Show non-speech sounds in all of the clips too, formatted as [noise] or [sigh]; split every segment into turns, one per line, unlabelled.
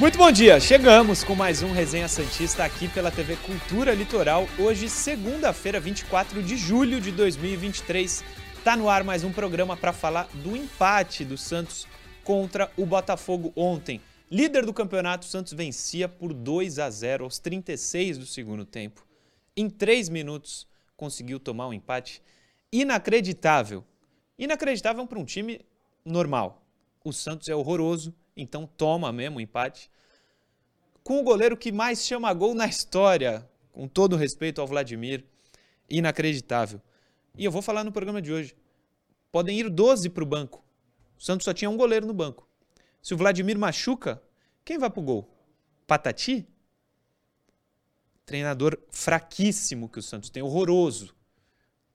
Muito bom dia, chegamos com mais um Resenha Santista aqui pela TV Cultura Litoral. Hoje, segunda-feira, 24 de julho de 2023. Tá no ar mais um programa para falar do empate do Santos contra o Botafogo ontem. Líder do campeonato, o Santos vencia por 2 a 0 aos 36 do segundo tempo. Em 3 minutos conseguiu tomar um empate inacreditável. Inacreditável para um time normal. O Santos é horroroso, então toma mesmo o empate. Com o goleiro que mais chama gol na história, com todo respeito ao Vladimir, inacreditável. E eu vou falar no programa de hoje. Podem ir 12 para o banco. O Santos só tinha um goleiro no banco. Se o Vladimir machuca, quem vai para o gol? Patati? Treinador fraquíssimo que o Santos tem, horroroso.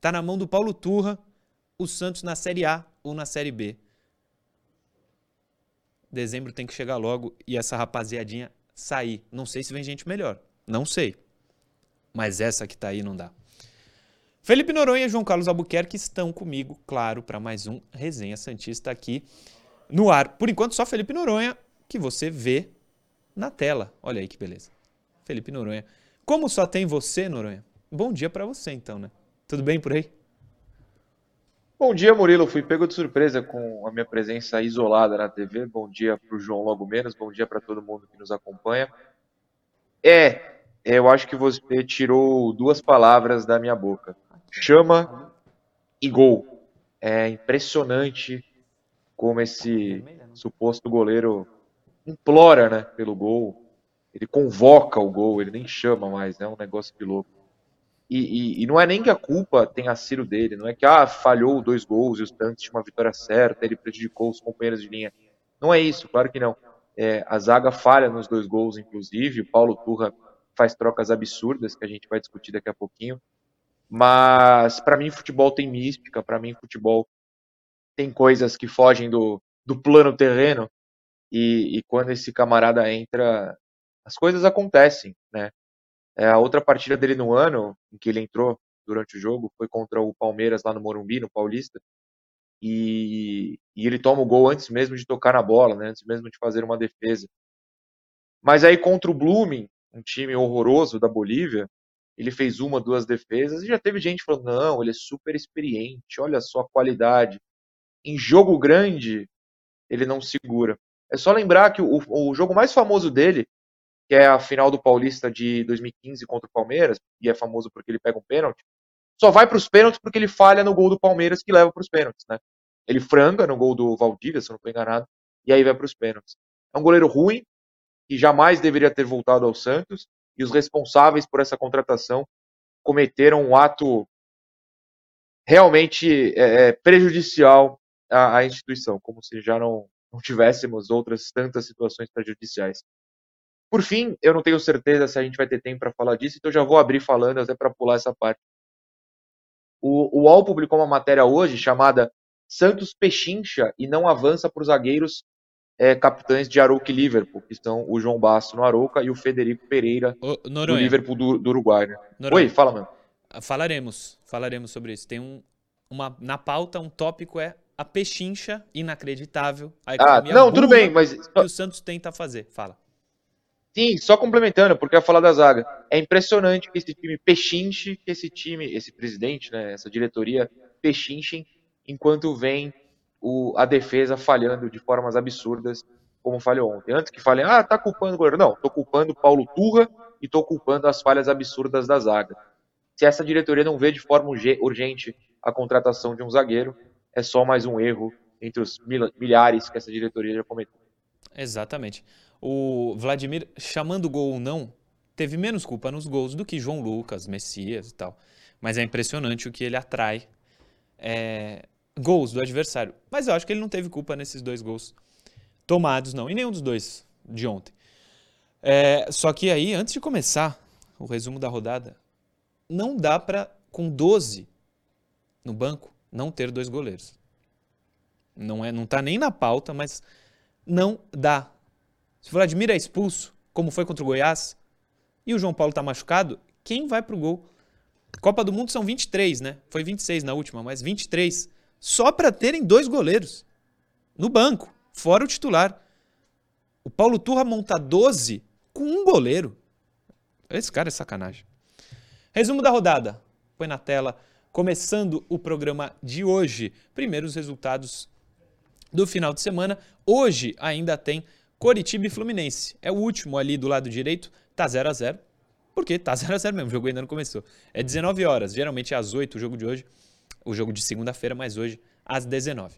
Tá na mão do Paulo Turra, o Santos na Série A ou na Série B. Dezembro tem que chegar logo e essa rapaziadinha sair. Não sei se vem gente melhor. Não sei. Mas essa que tá aí não dá. Felipe Noronha e João Carlos Albuquerque estão comigo, claro, para mais um Resenha Santista aqui no ar. Por enquanto, só Felipe Noronha, que você vê na tela. Olha aí que beleza. Felipe Noronha. Como só tem você, Noronha? Bom dia para você, então, né? Tudo bem por aí?
Bom dia, Murilo. Fui pego de surpresa com a minha presença isolada na TV. Bom dia para o João logo menos. Bom dia para todo mundo que nos acompanha. É, eu acho que você tirou duas palavras da minha boca. Chama e gol. É impressionante como esse suposto goleiro implora, né, pelo gol. Ele convoca o gol, ele nem chama mais, é né, um negócio de louco. E, e, e, não é nem que a culpa tenha sido dele, não é que ah, falhou dois gols e os tantos tinham uma vitória certa, ele prejudicou os companheiros de linha. Não é isso, claro que não. É, a zaga falha nos dois gols, inclusive. O Paulo Turra faz trocas absurdas que a gente vai discutir daqui a pouquinho. Mas para mim, futebol tem mística, para mim, futebol tem coisas que fogem do, do plano terreno. E, e quando esse camarada entra, as coisas acontecem, né? É, a outra partida dele no ano, em que ele entrou durante o jogo, foi contra o Palmeiras lá no Morumbi, no Paulista. E, e ele toma o gol antes mesmo de tocar na bola, né, antes mesmo de fazer uma defesa. Mas aí contra o Blooming, um time horroroso da Bolívia, ele fez uma, duas defesas e já teve gente falando: não, ele é super experiente, olha só a qualidade. Em jogo grande, ele não segura. É só lembrar que o, o jogo mais famoso dele que é a final do Paulista de 2015 contra o Palmeiras, e é famoso porque ele pega um pênalti, só vai para os pênaltis porque ele falha no gol do Palmeiras que leva para os pênaltis, né? Ele franga no gol do Valdívia, se eu não estou enganado, e aí vai para os pênaltis. É um goleiro ruim, que jamais deveria ter voltado ao Santos, e os responsáveis por essa contratação cometeram um ato realmente é, é prejudicial à, à, instituição, como se já não, não tivéssemos outras tantas situações prejudiciais. Por fim, eu não tenho certeza se a gente vai ter tempo para falar disso, então já vou abrir falando até para pular essa parte. O, o UOL publicou uma matéria hoje chamada Santos pechincha e não avança para os zagueiros é, capitães de Arouca e Liverpool, que são o João Basso no Arouca e o Federico Pereira Ô, do Liverpool do, do Uruguai. Né? Oi, fala, mano.
Falaremos, falaremos sobre isso. Tem um, uma, na pauta um tópico é a pechincha inacreditável. A
ah, não, tudo bem, mas
que o Santos tenta fazer. Fala.
Sim, só complementando, porque eu ia falar da zaga. É impressionante que esse time pechinche, que esse time, esse presidente, né, essa diretoria pechinchem, enquanto vem o, a defesa falhando de formas absurdas, como falhou ontem. Antes que falem, ah, tá culpando o goleiro. Não, tô culpando Paulo Turra e tô culpando as falhas absurdas da zaga. Se essa diretoria não vê de forma urgente a contratação de um zagueiro, é só mais um erro entre os milhares que essa diretoria já cometeu.
Exatamente o Vladimir, chamando gol ou não, teve menos culpa nos gols do que João Lucas, Messias e tal. Mas é impressionante o que ele atrai é, gols do adversário. Mas eu acho que ele não teve culpa nesses dois gols tomados, não. E nenhum dos dois de ontem. É, só que aí, antes de começar, o resumo da rodada. Não dá para, com 12 no banco, não ter dois goleiros. Não é, não tá nem na pauta, mas não dá. Se o Vladimir é expulso, como foi contra o Goiás, e o João Paulo tá machucado, quem vai pro gol? Copa do Mundo são 23, né? Foi 26 na última, mas 23. Só para terem dois goleiros no banco, fora o titular. O Paulo Turra monta 12 com um goleiro. Esse cara é sacanagem. Resumo da rodada. Põe na tela. Começando o programa de hoje. Primeiros resultados do final de semana. Hoje ainda tem Coritiba e Fluminense. É o último ali do lado direito. Tá 0 a 0 Porque tá [laughs] 0 a 0 mesmo. O jogo ainda não começou. É 19 horas. Geralmente é às 8 o jogo de hoje. O jogo de segunda-feira, mas hoje às 19.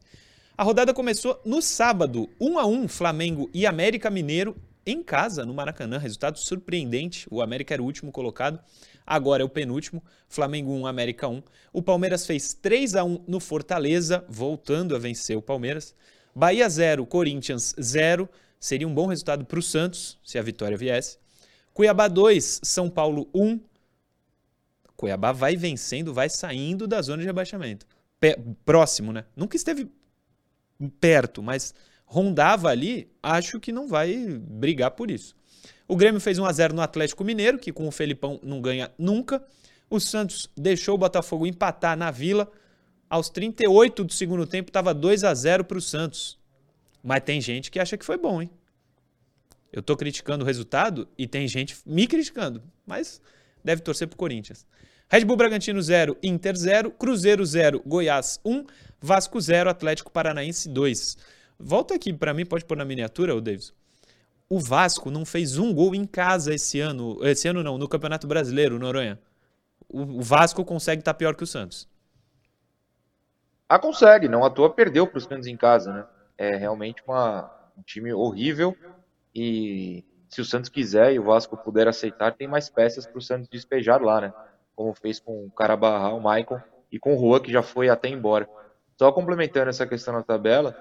A rodada começou no sábado, 1 a 1 Flamengo e América Mineiro em casa, no Maracanã. Resultado surpreendente. O América era o último colocado, agora é o penúltimo. Flamengo 1, América 1. O Palmeiras fez 3 a 1 no Fortaleza, voltando a vencer o Palmeiras. Bahia 0, Corinthians 0. Seria um bom resultado para o Santos, se a vitória viesse. Cuiabá 2, São Paulo 1. Cuiabá vai vencendo, vai saindo da zona de rebaixamento. próximo, né? Nunca esteve perto, mas rondava ali, acho que não vai brigar por isso. O Grêmio fez 1 a 0 no Atlético Mineiro, que com o Felipão não ganha nunca. O Santos deixou o Botafogo empatar na Vila. Aos 38 do segundo tempo estava 2 a 0 para o Santos. Mas tem gente que acha que foi bom, hein? Eu estou criticando o resultado e tem gente me criticando, mas deve torcer para o Corinthians. Red Bull Bragantino 0, Inter 0, Cruzeiro 0, Goiás 1, Vasco 0, Atlético Paranaense 2. Volta aqui para mim, pode pôr na miniatura, o Davis. O Vasco não fez um gol em casa esse ano, esse ano não, no Campeonato Brasileiro, Noronha. O, o Vasco consegue estar tá pior que o Santos.
Ah, consegue, não à toa perdeu para o Santos em casa, né? É realmente uma, um time horrível e se o Santos quiser e o Vasco puder aceitar, tem mais peças para o Santos despejar lá, né? como fez com o Carabarra, o Maicon, e com o Rua, que já foi até embora. Só complementando essa questão na tabela,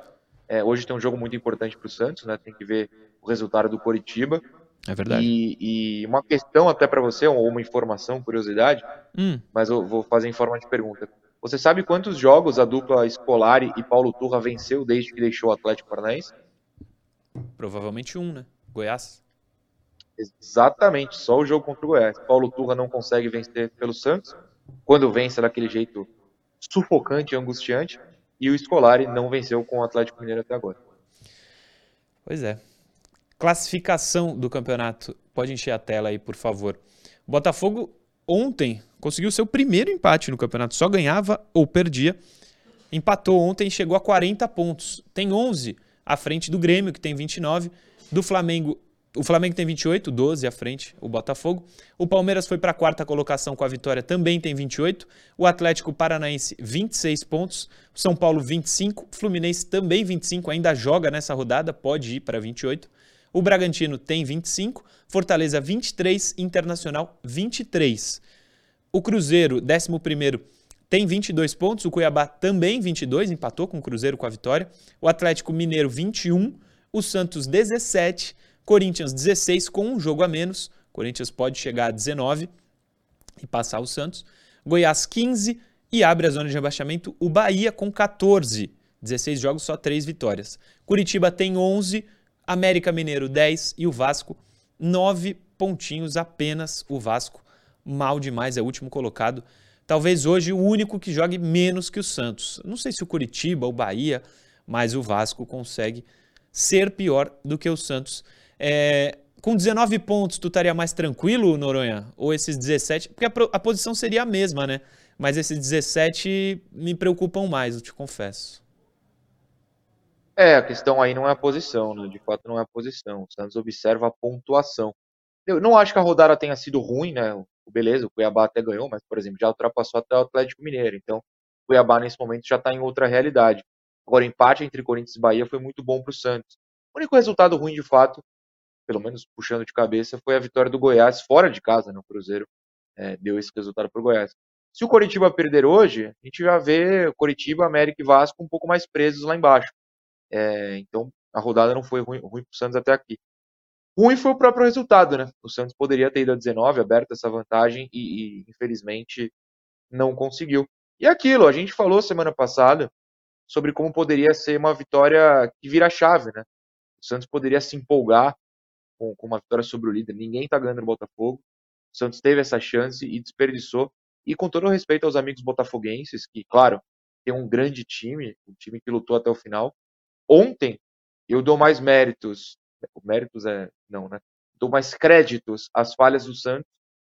é, hoje tem um jogo muito importante para o Santos, né? Tem que ver o resultado do Coritiba.
É verdade.
E, e uma questão até para você, ou uma informação, curiosidade,
hum.
mas eu vou fazer em forma de pergunta. Você sabe quantos jogos a dupla Scolari e Paulo Turra venceu desde que deixou o Atlético Paranaense?
Provavelmente um, né? Goiás.
Exatamente, só o jogo contra o Goiás. Paulo Turra não consegue vencer pelo Santos, quando vence daquele jeito sufocante e angustiante, e o Scolari não venceu com o Atlético Mineiro até agora.
Pois é. Classificação do campeonato. Pode encher a tela aí, por favor. O Botafogo ontem conseguiu seu primeiro empate no campeonato, só ganhava ou perdia. Empatou ontem e chegou a 40 pontos. Tem 11 à frente do Grêmio, que tem 29, do Flamengo o Flamengo tem 28, 12 à frente, o Botafogo. O Palmeiras foi para a quarta colocação com a vitória, também tem 28. O Atlético Paranaense, 26 pontos. São Paulo, 25. O Fluminense também 25, ainda joga nessa rodada, pode ir para 28. O Bragantino tem 25. Fortaleza, 23. Internacional, 23. O Cruzeiro, 11, tem 22 pontos. O Cuiabá também 22, empatou com o Cruzeiro com a vitória. O Atlético Mineiro, 21. O Santos, 17. Corinthians 16 com um jogo a menos. Corinthians pode chegar a 19 e passar o Santos. Goiás 15 e abre a zona de rebaixamento o Bahia com 14. 16 jogos, só 3 vitórias. Curitiba tem 11, América Mineiro 10 e o Vasco 9 pontinhos apenas. O Vasco mal demais, é o último colocado. Talvez hoje o único que jogue menos que o Santos. Não sei se o Curitiba, o Bahia, mas o Vasco consegue ser pior do que o Santos. É, com 19 pontos, tu estaria mais tranquilo, Noronha? Ou esses 17? Porque a, a, posição seria a mesma, né? Mas esses 17 me preocupam mais, eu te confesso.
É, a questão aí não é a posição, né? De fato, não é a posição. O Santos observa a pontuação. Eu não acho que a rodada tenha sido ruim, né? Beleza, o Cuiabá até ganhou, mas, por exemplo, já ultrapassou até o Atlético Mineiro. Então, o Cuiabá, nesse momento, já está em outra realidade. Agora, o empate entre Corinthians e Bahia foi muito bom para o Santos. O único resultado ruim, de fato, pelo menos puxando de cabeça, foi a vitória do Goiás fora de casa, no né? Cruzeiro é, deu esse resultado para o Goiás. Se o Coritiba perder hoje, a gente já vê Coritiba, América e Vasco um pouco mais presos lá embaixo. É, então a rodada não foi ruim, ruim para o Santos até aqui. Ruim foi o próprio resultado, né? O Santos poderia ter ido a 19, aberto essa vantagem e, e infelizmente não conseguiu. E aquilo, a gente falou semana passada sobre como poderia ser uma vitória que vira chave, né? O Santos poderia se empolgar com, com uma vitória sobre o líder. Ninguém está ganhando no Botafogo. O Santos teve essa chance e desperdiçou. E com todo respeito aos amigos botafoguenses, que, claro, tem um grande time, um time que lutou até o final. Ontem, eu dou mais méritos, méritos é, não, né? Dou mais créditos às falhas do Santos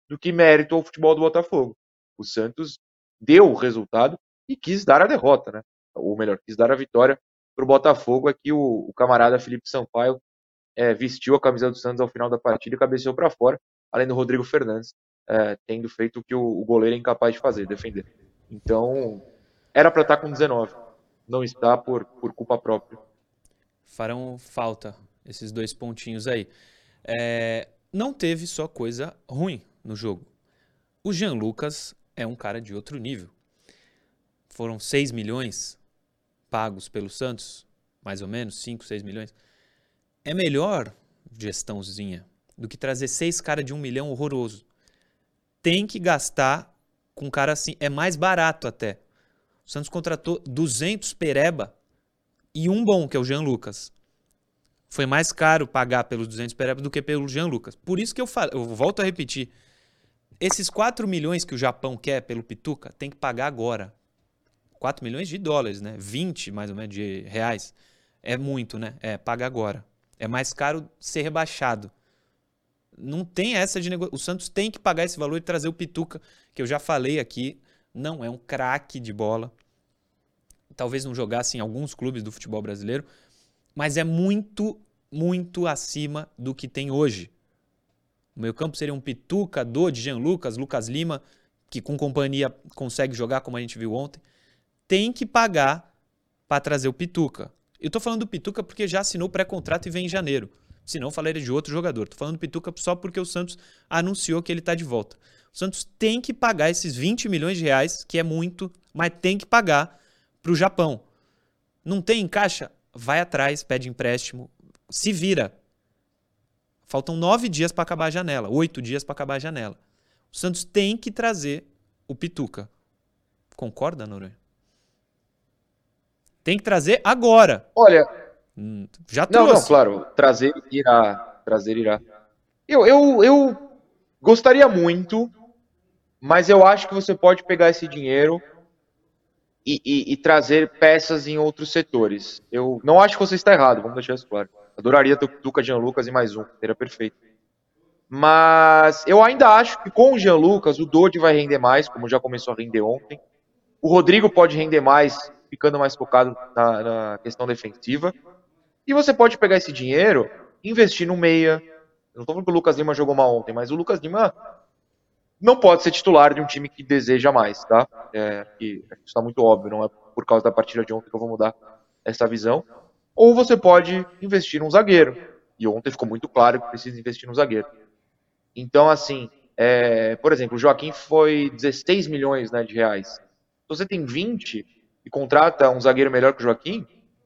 do que mérito ao futebol do Botafogo. O Santos deu o resultado e quis dar a derrota, né? Ou melhor, quis dar a vitória para o Botafogo. Aqui o, o, camarada Felipe Sampaio é, vestiu a camisa do Santos ao final da partida e cabeceou para fora, além do Rodrigo Fernandes, é, tendo feito o que o, o, goleiro é incapaz de fazer, defender. Então, era para estar com 19, não está por, por culpa própria.
Farão falta esses dois pontinhos aí. É, não teve só coisa ruim no jogo. O Jean Lucas é um cara de outro nível. Foram 6 milhões pagos pelo Santos, mais ou menos, 5, 6 milhões. É melhor gestãozinha do que trazer seis caras de um milhão horroroso. Tem que gastar com cara assim. É mais barato até. O Santos contratou 200 pereba e um bom, que é o Jean Lucas. Foi mais caro pagar pelos 200 pereba do que pelo Jean Lucas. Por isso que eu, falo, eu volto a repetir. Esses 4 milhões que o Japão quer pelo Pituca, tem que pagar agora. 4 milhões de dólares, né? 20 mais ou menos de reais. É muito, né? É, paga agora. É mais caro ser rebaixado. Não tem essa de negócio. O Santos tem que pagar esse valor e trazer o Pituca, que eu já falei aqui. Não é um craque de bola. Talvez não jogasse em alguns clubes do futebol brasileiro, mas é muito, muito acima do que tem hoje. O meio campo seria um Pituca, Dodi, Jean Lucas, Lucas Lima, que com companhia consegue jogar como a gente viu ontem. Tem que pagar para trazer o Pituca. Eu tô falando do Pituca porque já assinou pré-contrato e vem em janeiro. Senão falaria de outro jogador. Tô falando do Pituca só porque o Santos anunciou que ele tá de volta. O Santos tem que pagar esses 20 milhões de reais, que é muito, mas tem que pagar para o Japão. Não tem em caixa? Vai atrás, pede empréstimo, se vira. Faltam nove dias para acabar a janela, oito dias para acabar a janela. O Santos tem que trazer o Pituca. Concorda, Noronha? Tem que trazer agora.
Olha. Hum, já trouxe. Não, não, claro. Trazer irá. Trazer irá. Eu, eu, eu gostaria muito, mas eu acho que você pode pegar esse dinheiro e, e, e, trazer peças em outros setores. Eu não acho que você está errado, vamos deixar isso claro. Adoraria ter o Duca Jean Lucas e mais um, seria perfeito. Mas eu ainda acho que com o Jean Lucas, o Dodi vai render mais, como já começou a render ontem. O Rodrigo pode render mais, ficando mais focado na, na questão defensiva. E você pode pegar esse dinheiro investir no meia. Eu não estou falando que o Lucas Lima jogou mal ontem, mas o Lucas Lima não pode ser titular de um time que deseja mais, tá? É, que está muito óbvio, não é por causa da partida de ontem que eu vou mudar essa visão. Ou você pode investir num zagueiro. E ontem ficou muito claro que precisa investir num zagueiro. Então, assim, é, por exemplo, o Joaquim foi 16 milhões né, de reais. Se você tem 20 e contrata um zagueiro melhor que o Joaquim,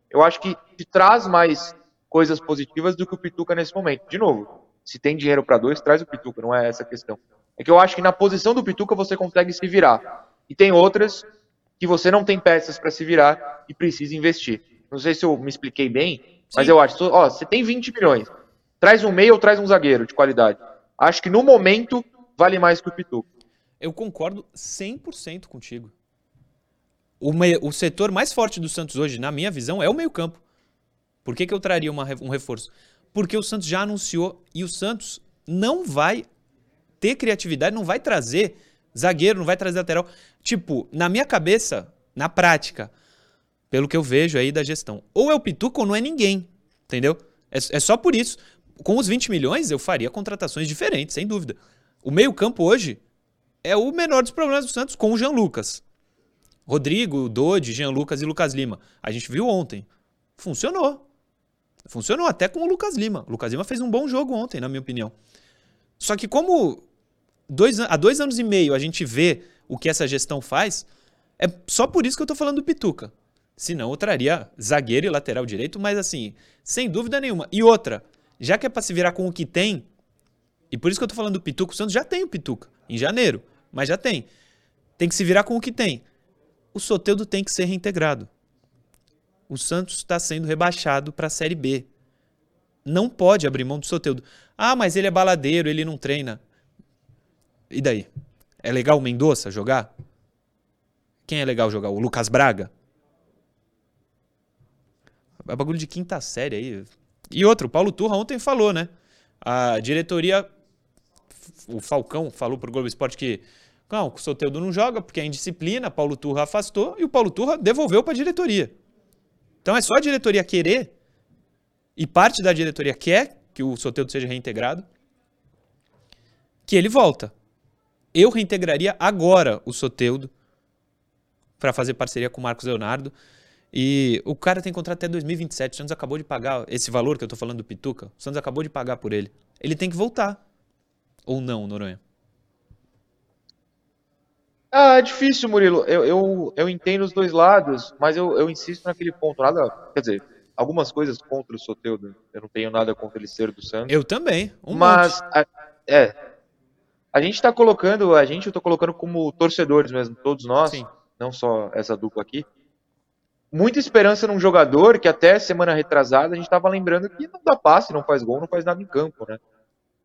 eu acho que te traz mais coisas positivas do que o Pituca nesse momento. De novo, se tem dinheiro para dois, traz o Pituca, não é essa a questão. É que eu acho que na posição do Pituca você consegue se virar. E tem outras que você não tem peças para se virar e precisa investir. Não sei se eu me expliquei bem, mas eu acho, ó, você tem 20 milhões. Traz um meio ou traz um zagueiro de qualidade. Acho que no momento vale mais que o Pituca.
Eu concordo 100% contigo. O, me... o setor mais forte do Santos hoje, na minha visão, é o meio-campo. Por que, que eu traria uma... um reforço? Porque o Santos já anunciou e o Santos não vai ter criatividade, não vai trazer zagueiro, não vai trazer lateral. Tipo, na minha cabeça, na prática, pelo que eu vejo aí da gestão, ou é o Pituca ou não é ninguém, entendeu? É, é só por isso. Com os 20 milhões, eu faria contratações diferentes, sem dúvida. O meio-campo hoje é o menor dos problemas do Santos com o Jean Lucas. Rodrigo, Dodi, Jean Lucas e Lucas Lima. A gente viu ontem. Funcionou. Funcionou até com o Lucas Lima. O Lucas Lima fez um bom jogo ontem, na minha opinião. Só que como dois, há dois anos e meio a gente vê o que essa gestão faz, é só por isso que eu tô falando do Pituca. Senão eu traria zagueiro e lateral direito, mas assim, sem dúvida nenhuma. E outra, Já que é pra se virar com o que tem, e por isso que eu tô falando do Pituca, o Santos já tem o Pituca, em janeiro, mas já tem. Tem que se virar com o que tem. O Soteudo tem que ser reintegrado. O Santos está sendo rebaixado para a Série B. Não pode abrir mão do Soteudo. Ah, mas ele é baladeiro, ele não treina. E daí? É legal o Mendonça jogar? Quem é legal jogar? O Lucas Braga? É bagulho de quinta série aí. E outro, Paulo Turra ontem falou, né? A diretoria, o Falcão falou pro Globo Esporte que não, o Soteudo não joga porque é indisciplina, Paulo Turra afastou e o Paulo Turra devolveu para a diretoria. Então é só a diretoria querer e parte da diretoria quer que o Soteudo seja reintegrado que ele volta. Eu reintegraria agora o Soteudo para fazer parceria com o Marcos Leonardo. E o cara tem contrato até 2027. O Santos acabou de pagar esse valor que eu tô falando do Pituca. O Santos acabou de pagar por ele. Ele tem que voltar. Ou não, Noronha?
Ah, é difícil, Murilo. Eu, eu, eu entendo os dois lados, mas eu, eu insisto naquele ponto. Nada, quer dizer, algumas coisas contra o Soteudo. Eu não tenho nada contra ele ser do Santos.
Eu também. Um
mas, a, é. A gente tá colocando, a gente eu tô colocando como torcedores mesmo, todos nós, Sim. não só essa dupla aqui muita esperança num jogador que até semana retrasada a gente estava lembrando que não dá passe, não faz gol, não faz nada em campo, né?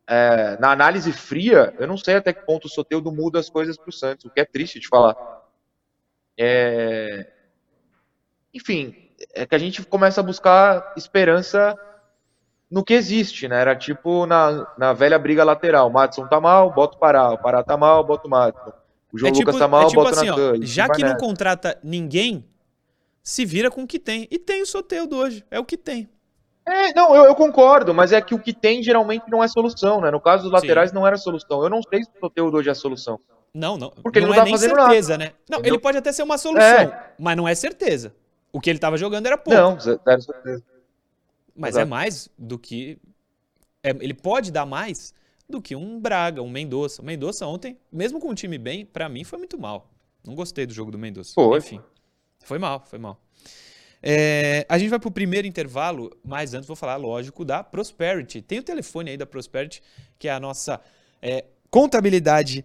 É, na análise fria, eu não sei até que ponto o Soteudo muda as coisas para o Santos, o que é triste de falar. É... Enfim, é que a gente começa a buscar esperança no que existe, né? Era tipo na, na velha briga lateral. O Madison tá mal, bota o Pará. O Pará tá mal, bota o Madison. O João é tipo, Lucas tá mal, é tipo bota assim, o Natan.
Já que não contrata ninguém, se vira com o que tem. E tem o Soteudo hoje, é o que tem.
É, não, eu, eu, concordo, mas é que o que tem geralmente não é solução, né? No caso dos laterais Sim. não era solução. Eu não sei se o Soteudo hoje é a solução.
Não, não. Porque não ele não é tá nem certeza, nada. né? Não, Entendeu? ele pode até ser uma solução, é. mas não é certeza. O que ele estava jogando era pouco.
Não, era certeza.
Mas é Exato. é mais do que. É, ele pode dar mais do que um Braga, um Mendonça. O Mendonça ontem, mesmo com o time bem, para mim foi muito mal. Não gostei do jogo do Mendonça. Enfim. Foi mal, foi mal. É, a gente vai para o primeiro intervalo, mas antes vou falar, lógico, da Prosperity. Tem o telefone aí da Prosperity, que é a nossa é, contabilidade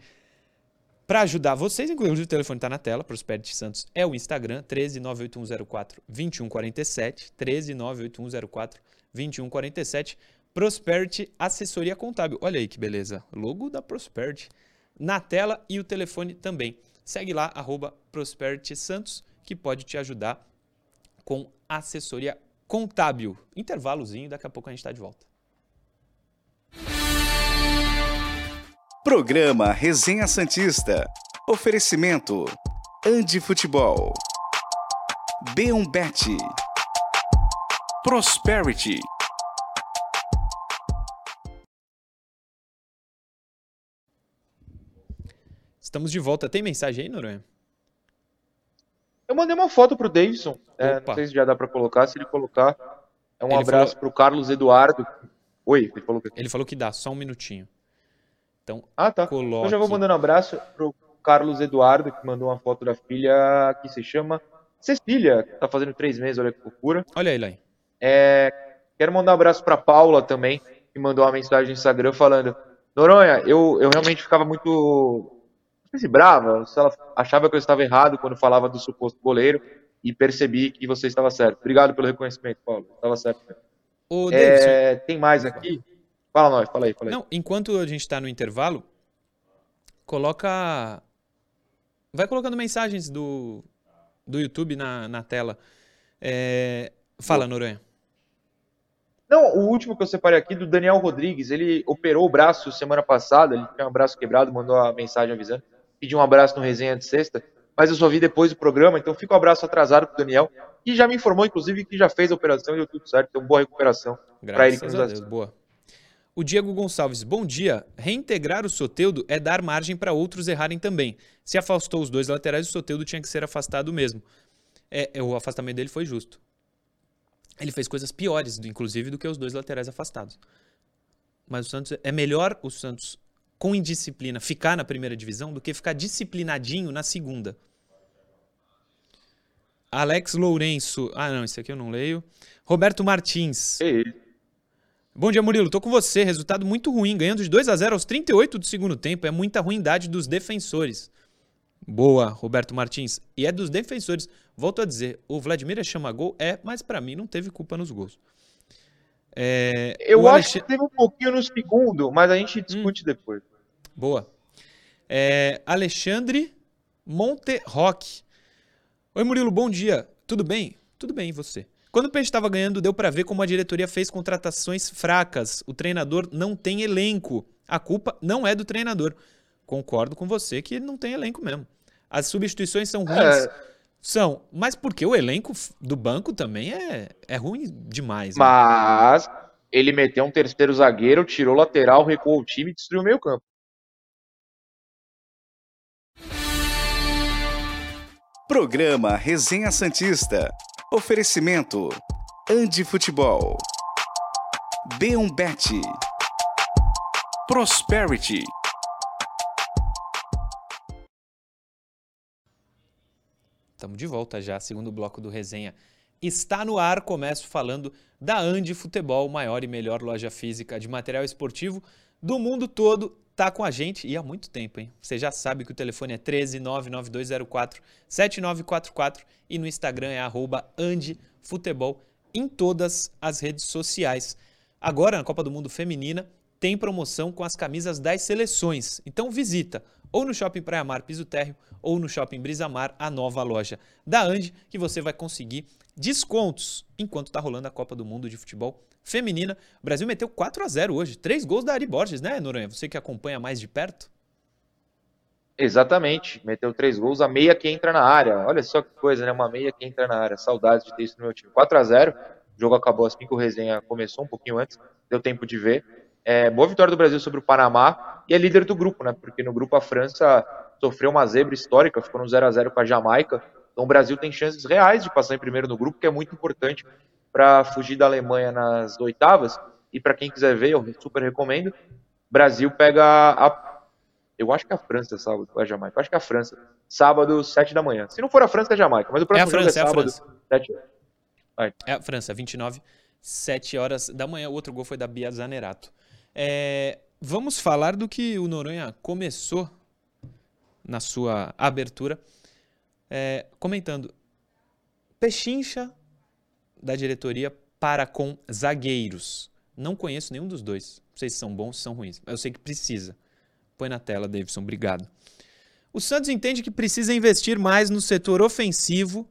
para ajudar vocês. Inclusive, o telefone está na tela. Prosperity Santos é o Instagram, 13981042147. 13981042147. Prosperity Assessoria Contábil. Olha aí que beleza. Logo da Prosperity na tela e o telefone também. Segue lá, arroba Prosperity Santos que pode te ajudar com assessoria contábil. Intervalozinho, daqui a pouco a gente está de volta.
Programa Resenha Santista. Oferecimento: Andi Futebol. B1Bet. Prosperity.
Estamos de volta. Tem mensagem aí, Noronha?
Eu mandei uma foto pro Davidson. É, não sei se já dá para colocar. Se ele colocar, é um ele abraço falou... pro Carlos Eduardo. Oi, ele falou que.
Ele falou que dá, só um minutinho. Então,
ah, tá. Coloque... Eu já vou mandando um abraço pro Carlos Eduardo, que mandou uma foto da filha que se chama Cecília, que tá fazendo três meses, olha que loucura.
Olha aí, Lai.
É, quero mandar um abraço pra Paula também, que mandou uma mensagem no Instagram falando: Noronha, eu, eu realmente ficava muito sei se brava, se ela achava que eu estava errado quando falava do suposto goleiro e percebi que você estava certo. Obrigado pelo reconhecimento, Paulo. Estava certo.
O
é, tem mais aqui? Fala nós, fala aí, fala aí.
Não, enquanto a gente está no intervalo, coloca. Vai colocando mensagens do, do YouTube na, na tela. É... Fala, Noronha.
Não, o último que eu separei aqui do Daniel Rodrigues, ele operou o braço semana passada, ele tinha um braço quebrado, mandou a mensagem avisando pedir um abraço no resenha de sexta, mas eu só vi depois do programa, então fica um abraço atrasado pro Daniel, que já me informou, inclusive, que já fez a operação e deu tudo certo, então boa recuperação para ele que nos
Deus, boa. O Diego Gonçalves, bom dia. Reintegrar o Soteudo é dar margem para outros errarem também. Se afastou os dois laterais, o Soteudo tinha que ser afastado mesmo. É, é, o afastamento dele foi justo. Ele fez coisas piores, inclusive, do que os dois laterais afastados. Mas o Santos é melhor o Santos com indisciplina ficar na primeira divisão do que ficar disciplinadinho na segunda. Alex Lourenço. Ah, não, esse aqui eu não leio. Roberto Martins.
Ei.
Bom dia, Murilo. Tô com você. Resultado muito ruim, ganhando de 2 a 0 aos 38 do segundo tempo. É muita ruindade dos defensores. Boa, Roberto Martins. E é dos defensores. Volto a dizer, o Vladimir chama gol, é, mas para mim não teve culpa nos gols.
É, Eu acho Alex... que teve um pouquinho no segundo, mas a gente discute hum. depois.
Boa. É, Alexandre Monterroque. Oi, Murilo, bom dia. Tudo bem? Tudo bem, e você? Quando o Peixe estava ganhando, deu para ver como a diretoria fez contratações fracas. O treinador não tem elenco. A culpa não é do treinador. Concordo com você que não tem elenco mesmo. As substituições são ruins. É... São, mas porque o elenco do banco também é, é ruim demais.
Né? Mas ele meteu um terceiro zagueiro, tirou lateral, recuou o time e destruiu o meio campo.
Programa Resenha Santista. Oferecimento: Andi Futebol. B1Bet. Prosperity.
Estamos de volta já, segundo bloco do Resenha. Está no ar, começo falando da Andi Futebol, maior e melhor loja física de material esportivo do mundo todo tá com a gente e há muito tempo, hein? Você já sabe que o telefone é 13 99204 7944 e no Instagram é @andifutebol em todas as redes sociais. Agora na Copa do Mundo Feminina tem promoção com as camisas das seleções. Então visita ou no Shopping Praia Mar Piso Térreo ou no Shopping Brisa Mar, a nova loja da Andi, que você vai conseguir descontos enquanto está rolando a Copa do Mundo de Futebol feminina. O Brasil meteu 4 a 0 hoje. Três gols da Ari Borges, né, Noronha? Você que acompanha mais de perto.
Exatamente. Meteu três gols. A meia que entra na área. Olha só que coisa, né? Uma meia que entra na área. Saudades de ter isso no meu time. 4 a 0 O jogo acabou assim que o resenha começou um pouquinho antes. Deu tempo de ver. É, boa vitória do Brasil sobre o Panamá. E é líder do grupo, né? Porque no grupo a França sofreu uma zebra histórica. Ficou no 0 a 0 com a Jamaica. Então o Brasil tem chances reais de passar em primeiro no grupo, que é muito importante para fugir da Alemanha nas oitavas. E para quem quiser ver, eu super recomendo. Brasil pega a. Eu acho que é a França, sábado, a Jamaica. Eu acho que é a França. Sábado, 7 da manhã. Se não for a França, é a Jamaica. Mas o próximo é a França, jogo é, sábado, é a França. 7
horas. É a França, 29, 7 horas da manhã. O outro gol foi da Bia Zanerato. É, vamos falar do que o Noronha começou na sua abertura, é, comentando. Pechincha da diretoria para com zagueiros. Não conheço nenhum dos dois. Não sei se são bons ou se são ruins. Mas eu sei que precisa. Põe na tela, Davidson. Obrigado. O Santos entende que precisa investir mais no setor ofensivo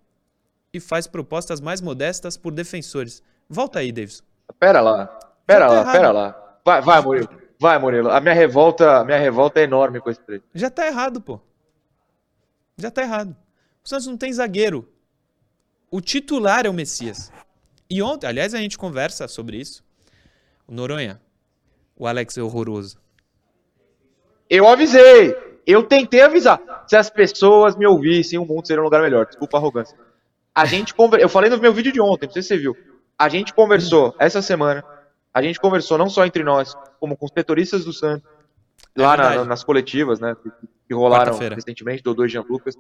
e faz propostas mais modestas por defensores. Volta aí, Davidson.
Pera lá. Pera tá lá, errado. pera lá. Vai, vai, Murilo. Vai, Murilo. A minha revolta, a minha revolta é enorme com esse trecho.
Já tá errado, pô. Já tá errado. O Santos não tem zagueiro. O titular é o Messias. E ontem, aliás, a gente conversa sobre isso. O Noronha, o Alex é horroroso.
Eu avisei. Eu tentei avisar. Se as pessoas me ouvissem, o mundo seria um lugar melhor. Desculpa a arrogância. A gente conver... Eu falei no meu vídeo de ontem, não sei se você viu. A gente conversou essa semana. A gente conversou não só entre nós, como com os setoristas do Santos, é lá na, nas coletivas, né? Que rolaram recentemente, Dodô e Jean Lucas.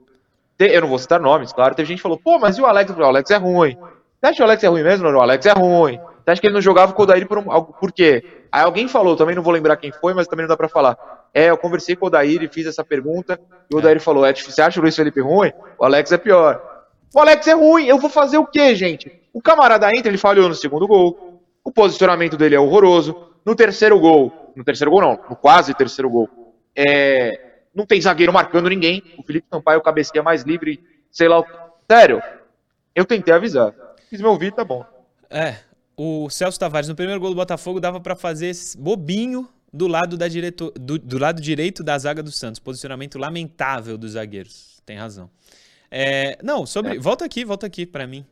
Eu não vou citar nomes, claro. Teve gente que falou, pô, mas e o Alex? O Alex é ruim. Você acha que o Alex é ruim mesmo? Não, o Alex é ruim. Você acha que ele não jogava com o Odair por, um, por quê? Aí alguém falou, também não vou lembrar quem foi, mas também não dá pra falar. É, eu conversei com o Odair e fiz essa pergunta, e o Odair falou, é, você acha o Luiz Felipe ruim? O Alex é pior. O Alex é ruim, eu vou fazer o quê, gente? O camarada entra, ele falhou no segundo gol, o posicionamento dele é horroroso, no terceiro gol, no terceiro gol não, no quase terceiro gol, é, não tem zagueiro marcando ninguém, o Felipe Sampaio cabeceia mais livre, sei lá, sério, eu tentei avisar. Fiz meu vídeo, tá bom.
É, o Celso Tavares, no primeiro gol do Botafogo, dava para fazer bobinho do lado, da direito, do, do, lado direito da zaga do Santos. Posicionamento lamentável dos zagueiros. Tem razão. É, não, sobre. É. Volta aqui, volta aqui para mim.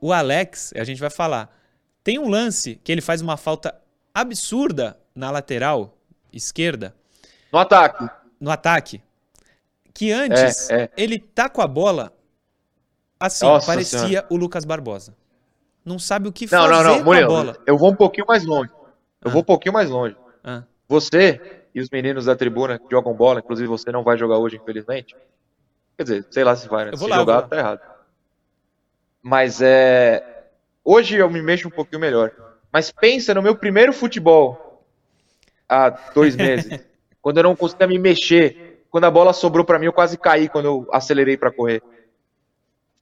O Alex, a gente vai falar. Tem um lance que ele faz uma falta absurda na lateral esquerda.
No ataque.
No ataque. Que antes é, é. ele tá com a bola Assim, Nossa parecia senhora. o Lucas Barbosa. Não sabe o que não, fazer não, não, Murilo, com a bola.
Eu vou um pouquinho mais longe. Eu ah. vou um pouquinho mais longe. Ah. Você e os meninos da tribuna que jogam bola, inclusive você não vai jogar hoje, infelizmente. Quer dizer, sei lá se vai, né? Se lá, jogar, tá errado. Mas é. Hoje eu me mexo um pouquinho melhor. Mas pensa no meu primeiro futebol há dois [laughs] meses, quando eu não conseguia me mexer, quando a bola sobrou para mim, eu quase caí quando eu acelerei para correr.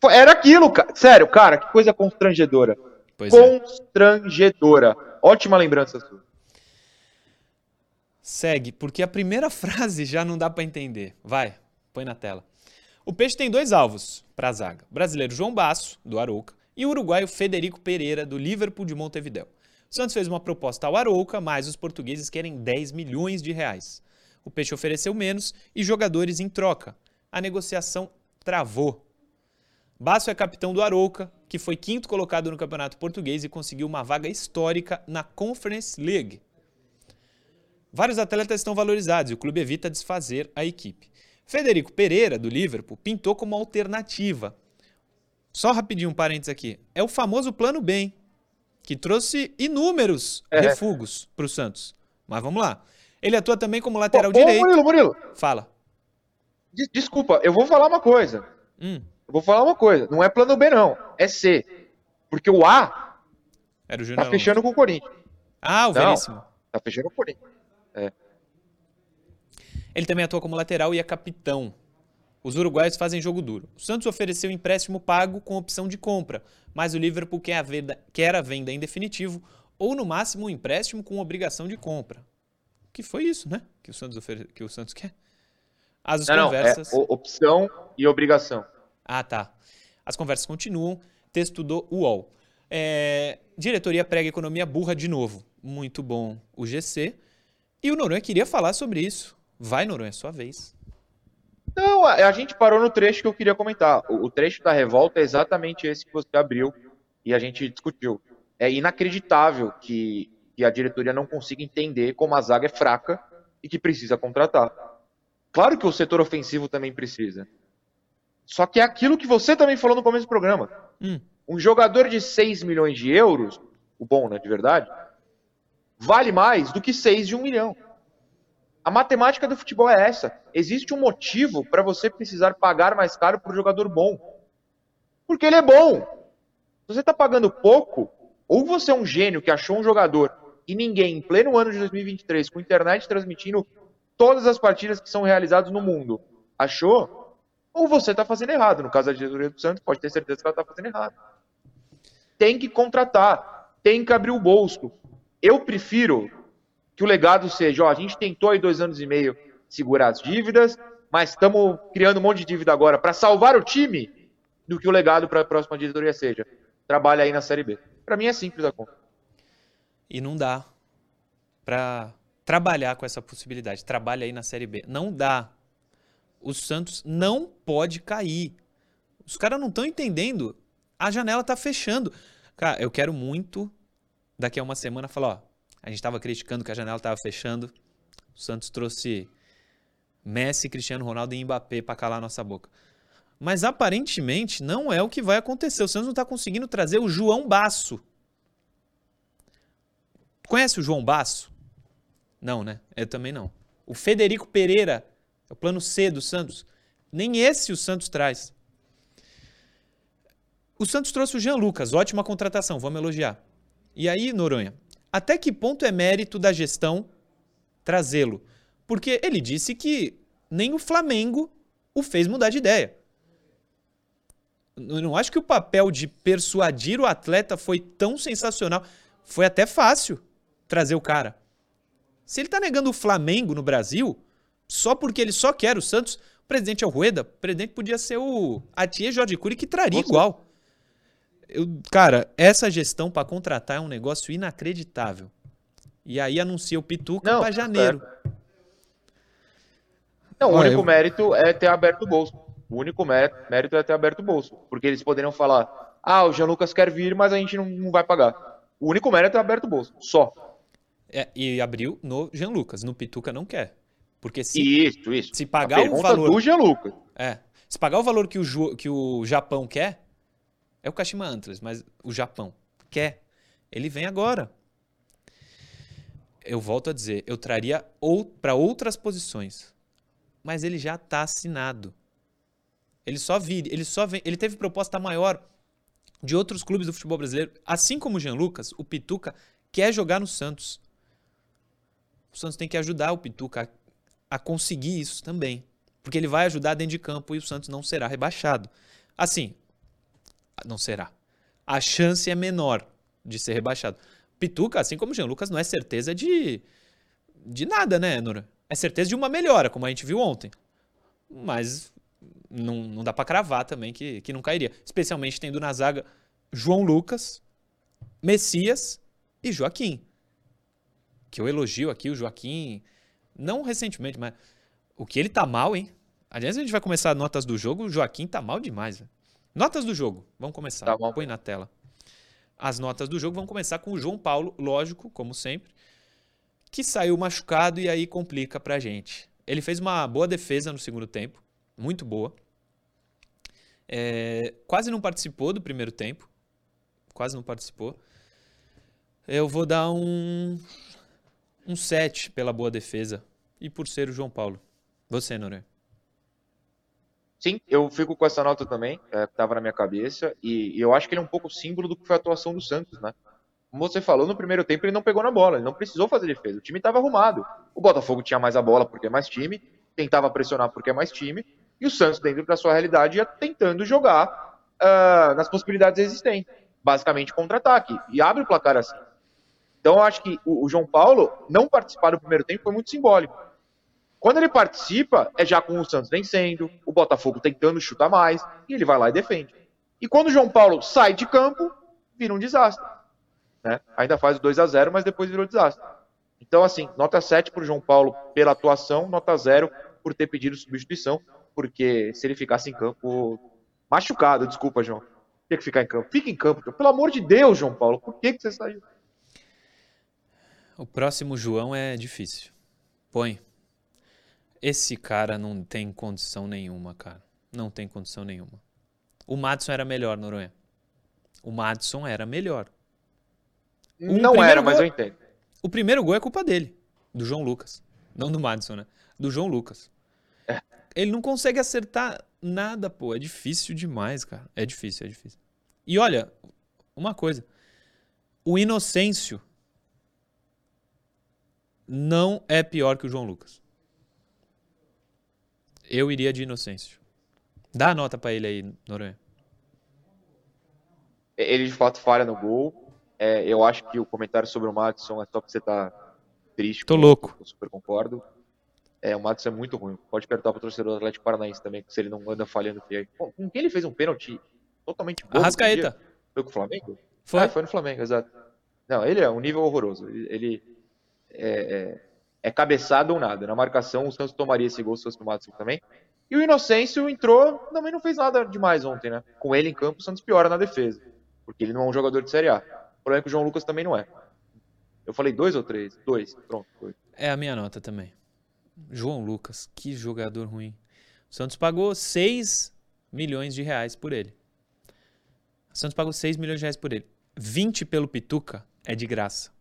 Era aquilo, cara. Sério, cara, que coisa constrangedora. Pois é. constrangedora. É. Ótima lembrança sua.
Segue, porque a primeira [laughs] frase já não dá para entender. Vai, põe na tela. O Peixe tem dois alvos para a zaga: o brasileiro João Basso, do Arouca, e o uruguaio Federico Pereira, do Liverpool de Montevideo. O Santos fez uma proposta ao Arouca, mas os portugueses querem 10 milhões de reais. O Peixe ofereceu menos e jogadores em troca. A negociação travou. Basso é capitão do Arouca, que foi quinto colocado no Campeonato Português e conseguiu uma vaga histórica na Conference League. Vários atletas estão valorizados e o clube evita desfazer a equipe. Federico Pereira, do Liverpool, pintou como alternativa. Só rapidinho um parênteses aqui. É o famoso plano B, que trouxe inúmeros é. refugos para o Santos. Mas vamos lá. Ele atua também como lateral Pô, direito.
Murilo, Murilo.
Fala.
Desculpa, eu vou falar uma coisa. Hum. Eu vou falar uma coisa. Não é plano B, não. É C. Porque o A
Era o
tá fechando com o Corinthians.
Ah, o não, Veríssimo.
Tá fechando com o Corinthians. É.
Ele também atua como lateral e é capitão. Os uruguaios fazem jogo duro. O Santos ofereceu empréstimo pago com opção de compra, mas o Liverpool quer a venda, quer a venda em definitivo ou, no máximo, um empréstimo com obrigação de compra. Que foi isso, né? Que o Santos, que o Santos quer.
As não, conversas. Não, é opção e obrigação.
Ah, tá. As conversas continuam. Texto do UOL. É... Diretoria prega economia burra de novo. Muito bom o GC. E o Noronha queria falar sobre isso. Vai, Noronha, é sua vez.
Não, a, a, gente parou no trecho que eu queria comentar. O, o, trecho da revolta é exatamente esse que você abriu e a gente discutiu. É inacreditável que, que a diretoria não consiga entender como a zaga é fraca e que precisa contratar. Claro que o setor ofensivo também precisa. Só que é aquilo que você também falou no começo do programa. Hum. Um jogador de 6 milhões de euros, o bom, né, de verdade, vale mais do que 6 de 1 milhão. A matemática do futebol é essa. Existe um motivo para você precisar pagar mais caro por um jogador bom. Porque ele é bom. Se você está pagando pouco, ou você é um gênio que achou um jogador e ninguém, em pleno ano de 2023, com internet transmitindo todas as partidas que são realizadas no mundo, achou, ou você está fazendo errado. No caso da diretoria do Santos, pode ter certeza que ela está fazendo errado. Tem que contratar, tem que abrir o bolso. Eu prefiro que o legado seja, ó, a gente tentou aí dois anos e meio segurar as dívidas, mas estamos criando um monte de dívida agora para salvar o time, do que o legado para a próxima diretoria seja. Trabalha aí na Série B. Para mim é simples a conta.
E não dá para trabalhar com essa possibilidade. Trabalha aí na Série B. Não dá. O Santos não pode cair. Os caras não estão entendendo. A janela está fechando. Cara, eu quero muito daqui a uma semana falar, ó, a gente estava criticando que a janela estava fechando, o Santos trouxe Messi, Cristiano Ronaldo e Mbappé para calar nossa boca. Mas aparentemente não é o que vai acontecer. O Santos não está conseguindo trazer o João Basso. Conhece o João Basso? Não, né? Eu também não. O Federico Pereira, é o plano C do Santos. Nem esse o Santos traz. O Santos trouxe o Jean Lucas, ótima contratação, vamos elogiar. E aí, Noronha, até que ponto é mérito da gestão trazê-lo? Porque ele disse que nem o Flamengo o fez mudar de ideia. Eu não acho que o papel de persuadir o atleta foi tão sensacional. Foi até fácil trazer o cara. Se ele está negando o Flamengo no Brasil, só porque ele só quer o Santos, o presidente é o Rueda, o presidente podia ser o Atier Jorge Cury, que traria Nossa. igual. Eu, cara, essa gestão para contratar é um negócio inacreditável. E aí anuncia o Pituca para janeiro.
Não, o único eu... mérito é ter aberto o bolso. O único mérito é ter aberto o bolso. Porque eles poderiam falar: ah, o Jean Lucas quer vir, mas a gente não, não vai pagar. O único mérito é ter aberto o bolso. Só.
É, e abriu no Jean Lucas. No Pituca não quer. Porque se,
isso, isso.
se pagar o valor.
do Jean Lucas.
É. Se pagar o valor que o, que o Japão quer, é o Kashima Antlers, mas o Japão quer. Ele vem agora. Eu volto a dizer, eu traria ou, para outras posições. Mas ele já está assinado. Ele só vir, ele só vem, ele teve proposta maior de outros clubes do futebol brasileiro, assim como o Jean Lucas, o Pituca quer jogar no Santos. O Santos tem que ajudar o Pituca a, a conseguir isso também. Porque ele vai ajudar dentro de campo e o Santos não será rebaixado. Assim, não será. A chance é menor de ser rebaixado. Pituca, assim como o Jean Lucas, não é certeza de, de nada, né, Nora? É certeza de uma melhora, como a gente viu ontem. Mas não, não dá para cravar também que, que não cairia. Especialmente tendo na zaga João Lucas, Messias e Joaquim. Que eu elogio aqui o Joaquim, não recentemente, mas o que ele tá mal, hein? Aliás, a gente vai começar notas do jogo, o Joaquim tá mal demais. Véio. Notas do jogo, vamos começar. Tá Põe na tela. As notas do jogo vão começar com o João Paulo, lógico, como sempre, que saiu machucado e aí complica pra gente. Ele fez uma boa defesa no segundo tempo, muito boa. É, quase não participou do primeiro tempo, quase não participou. Eu vou dar um um 7 pela boa defesa e por ser o João Paulo. Você, Noronha.
Sim, eu fico com essa nota também, é, estava na minha cabeça, e, e, eu acho que ele é um pouco símbolo do que foi a atuação do Santos, né? Como você falou, no primeiro tempo ele não pegou na bola, ele não precisou fazer defesa, o time estava arrumado. O Botafogo tinha mais a bola porque é mais time, tentava pressionar porque é mais time, e o Santos, dentro da sua realidade, ia tentando jogar uh, nas possibilidades existentes, basicamente contra-ataque, e abre o placar assim. Então eu acho que o, o João Paulo não participar do primeiro tempo foi muito simbólico. Quando ele participa, é já com o Santos vencendo, o Botafogo tentando chutar mais, e ele vai lá e defende. E quando o João Paulo sai de campo, vira um desastre. Né? Ainda faz o 2 a 0 mas depois virou desastre. Então, assim, nota 7 para o João Paulo pela atuação, nota 0 por ter pedido substituição, porque se ele ficasse em campo machucado, desculpa, João, tinha que ficar em campo. Fica em campo, pelo amor de Deus, João Paulo, por que, que você saiu?
O próximo João é difícil. Põe. Esse cara não tem condição nenhuma, cara. Não tem condição nenhuma. O Madison era melhor, Noronha. O Madison era melhor.
O não era, gol, mas eu entendo.
O primeiro gol é culpa dele, do João Lucas. Não do Madison, né? Do João Lucas. É. Ele não consegue acertar nada, pô. É difícil demais, cara. É difícil, é difícil. E olha, uma coisa. O Inocêncio não é pior que o João Lucas. Eu iria de Inocêncio. Dá a nota para ele aí, Noronha.
Ele de fato falha no gol. É, eu acho que o comentário sobre o Madison é só porque você tá triste.
Tô louco.
Eu super concordo. É, o Madison é muito ruim. Pode perguntar pro torcedor do Atlético Paranaense também, se ele não anda falhando. Com quem ele fez um pênalti totalmente
bom. Arrascaeta.
Foi com o Flamengo?
Foi.
Ah, foi no Flamengo, exato. Não, ele é um nível horroroso. Ele é, é, é cabeçada ou nada. Na marcação, o Santos tomaria esse gol se fosse no Madison também. E o Inocêncio entrou, também não fez nada demais ontem, né? Com ele em campo, o Santos piora na defesa. Porque ele não é um jogador de Série A. O problema é que o João Lucas também não é. Eu falei dois ou três? Dois. Pronto.
É a minha nota também. João Lucas, que jogador ruim. O Santos pagou 6 milhões de reais por ele. O Santos pagou 6 milhões de reais por ele. 20 pelo Pituca é de graça.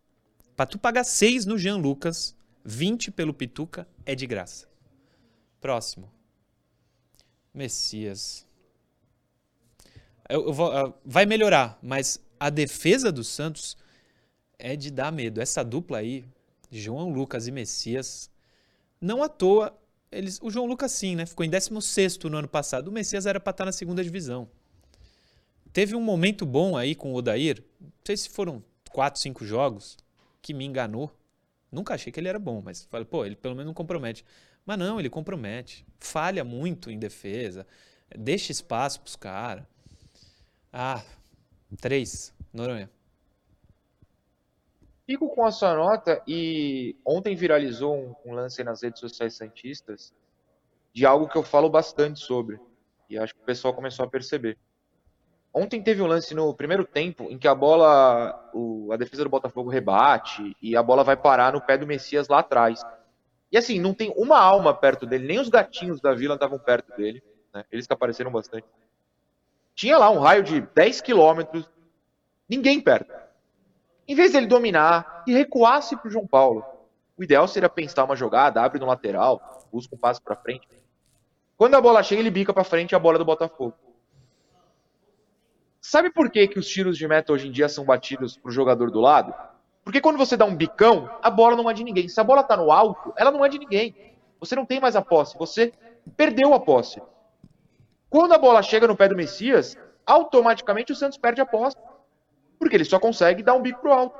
Pra tu pagar 6 no Jean Lucas, 20 pelo Pituca é de graça. Próximo. Messias. Eu, eu vou, uh, vai melhorar, mas a defesa do Santos é de dar medo. Essa dupla aí, João Lucas e Messias, não à toa, eles, o João Lucas sim, né? Ficou em 16 no ano passado. O Messias era para estar na segunda divisão. Teve um momento bom aí com o Odair, não sei se foram 4, 5 jogos, que me enganou. Nunca achei que ele era bom, mas falei, pô, ele pelo menos não compromete. Mas não, ele compromete. Falha muito em defesa. Deixa espaço pros caras. Ah, três. Noronha.
Fico com a sua nota e ontem viralizou um, um lance nas redes sociais santistas de algo que eu falo bastante sobre. E acho que o pessoal começou a perceber. Ontem teve um lance no primeiro tempo em que a bola, o, a defesa do Botafogo rebate e a bola vai parar no pé do Messias lá atrás. E assim, não tem uma alma perto dele, nem os gatinhos da vila estavam perto dele, né? eles que apareceram bastante. Tinha lá um raio de 10 quilômetros, ninguém perto. Em vez dele dominar e recuasse para o João Paulo, o ideal seria pensar uma jogada, abre no lateral, busca um passo para frente. Quando a bola chega, ele bica para frente a bola do Botafogo. Sabe por que, que os tiros de meta hoje em dia são batidos pro jogador do lado? Porque quando você dá um bicão, a bola não é de ninguém. Se a bola está no alto, ela não é de ninguém. Você não tem mais a posse, você perdeu a posse. Quando a bola chega no pé do Messias, automaticamente o Santos perde a posse. Porque ele só consegue dar um bico pro alto.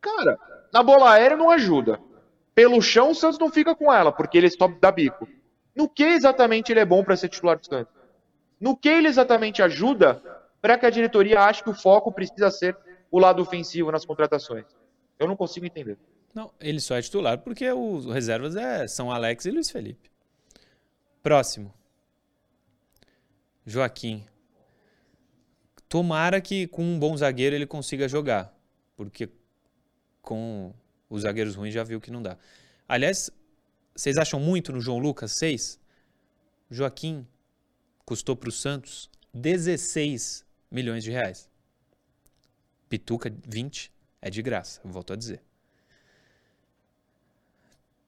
Cara, na bola aérea não ajuda. Pelo chão o Santos não fica com ela, porque ele só dá bico. No que exatamente ele é bom para ser titular do Santos? No que ele exatamente ajuda para que a diretoria ache que o foco precisa ser o lado ofensivo nas contratações? Eu não consigo entender.
Não, ele só é titular porque os reservas é, são Alex e Luiz Felipe. Próximo. Joaquim. Tomara que com um bom zagueiro ele consiga jogar. Porque com os zagueiros ruins já viu que não dá. Aliás, vocês acham muito no João Lucas 6? Joaquim custou para o Santos 16 milhões de reais. Pituca 20 é de graça, volto a dizer.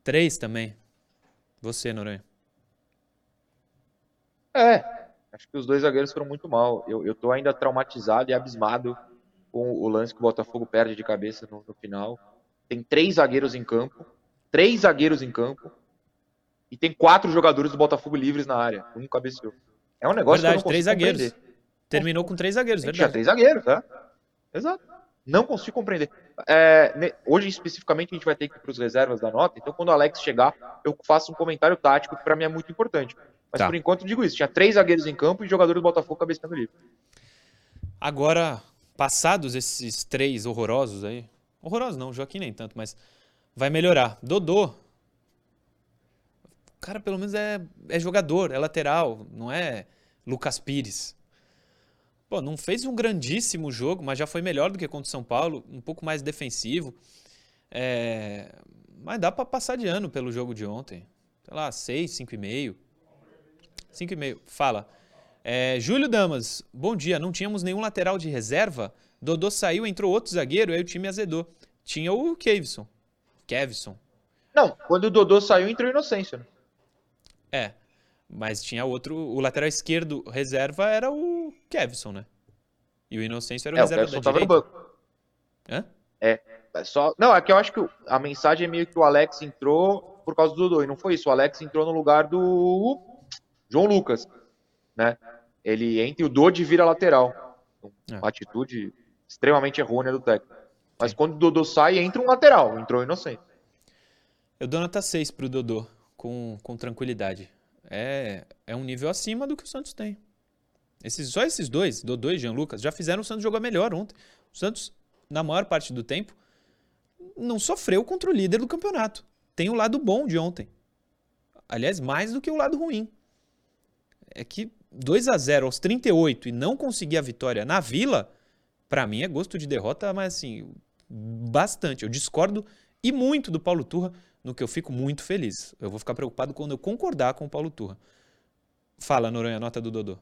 3 também. Você, Noronha.
É, acho que os dois zagueiros foram muito mal. Eu, eu tô ainda traumatizado e abismado com o lance que o Botafogo perde de cabeça no, no final. Tem três zagueiros em campo, três zagueiros em campo, e tem quatro jogadores do Botafogo livres na área. Um cabeceou. É um negócio
verdade,
que eu não
três zagueiros. Compreender. Terminou com três zagueiros, verdade.
Tinha três zagueiros, tá? Exato. Não consigo compreender. É, hoje, especificamente, a gente vai ter que ir para os reservas da nota. Então, quando o Alex chegar, eu faço um comentário tático que para mim é muito importante. Mas tá. por enquanto eu digo isso: tinha três zagueiros em campo e jogadores do Botafogo cabeceando livre.
Agora, passados esses três horrorosos aí, horrorosos não, Joaquim nem tanto, mas vai melhorar. Dodô. Cara, pelo menos, é, é jogador, é lateral, não é Lucas Pires. Pô, não fez um grandíssimo jogo, mas já foi melhor do que contra o São Paulo, um pouco mais defensivo. É... Mas dá para passar de ano pelo jogo de ontem. Sei lá, 6, 5,5. 5,5. Fala. É, Júlio Damas, bom dia. Não tínhamos nenhum lateral de reserva? Dodô saiu, entrou outro zagueiro, aí o time azedou. Tinha o Kevson. Kevson.
Não, quando o Dodô saiu, entrou o Inocêncio.
É. Mas tinha outro. O lateral esquerdo reserva era o Kevson, né? E o Inocêncio era o
é,
reserva
o Kevson da direita. no banco.
Hã?
É. é. Só... Não, é que eu acho que a mensagem é meio que o Alex entrou por causa do Dodô. E não foi isso. O Alex entrou no lugar do João Lucas. Né? Ele entra e o Dodi vira lateral. É. Uma atitude extremamente errônea do técnico. Mas Sim. quando o Dodô sai, entra um lateral. Entrou o Inocêncio.
Eu dou nota 6 pro Dodô, com, com tranquilidade é, é um nível acima do que o Santos tem. Esses, só esses dois, Dodô e Jean Lucas, já fizeram o Santos jogar melhor ontem. O Santos, na maior parte do tempo, não sofreu contra o líder do campeonato. Tem o lado bom de ontem. Aliás, mais do que o lado ruim. É que 2 a 0 aos 38 e não conseguir a vitória na Vila, para mim é gosto de derrota, mas assim, bastante. Eu discordo e muito do Paulo Turra no que eu fico muito feliz. Eu vou ficar preocupado quando eu concordar com o Paulo Turra. Fala, Noronha, nota do Dodô.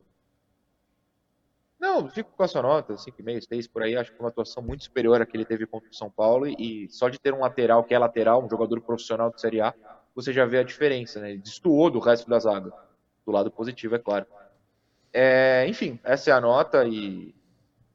Não, fico com a sua nota, 5,5, 6 por aí. Acho que uma atuação muito superior à que ele teve contra o São Paulo. E só de ter um lateral que é lateral, um jogador profissional de Série A, você já vê a diferença, né? Ele destoou do resto da zaga. Do lado positivo, é claro. É, enfim, essa é a nota e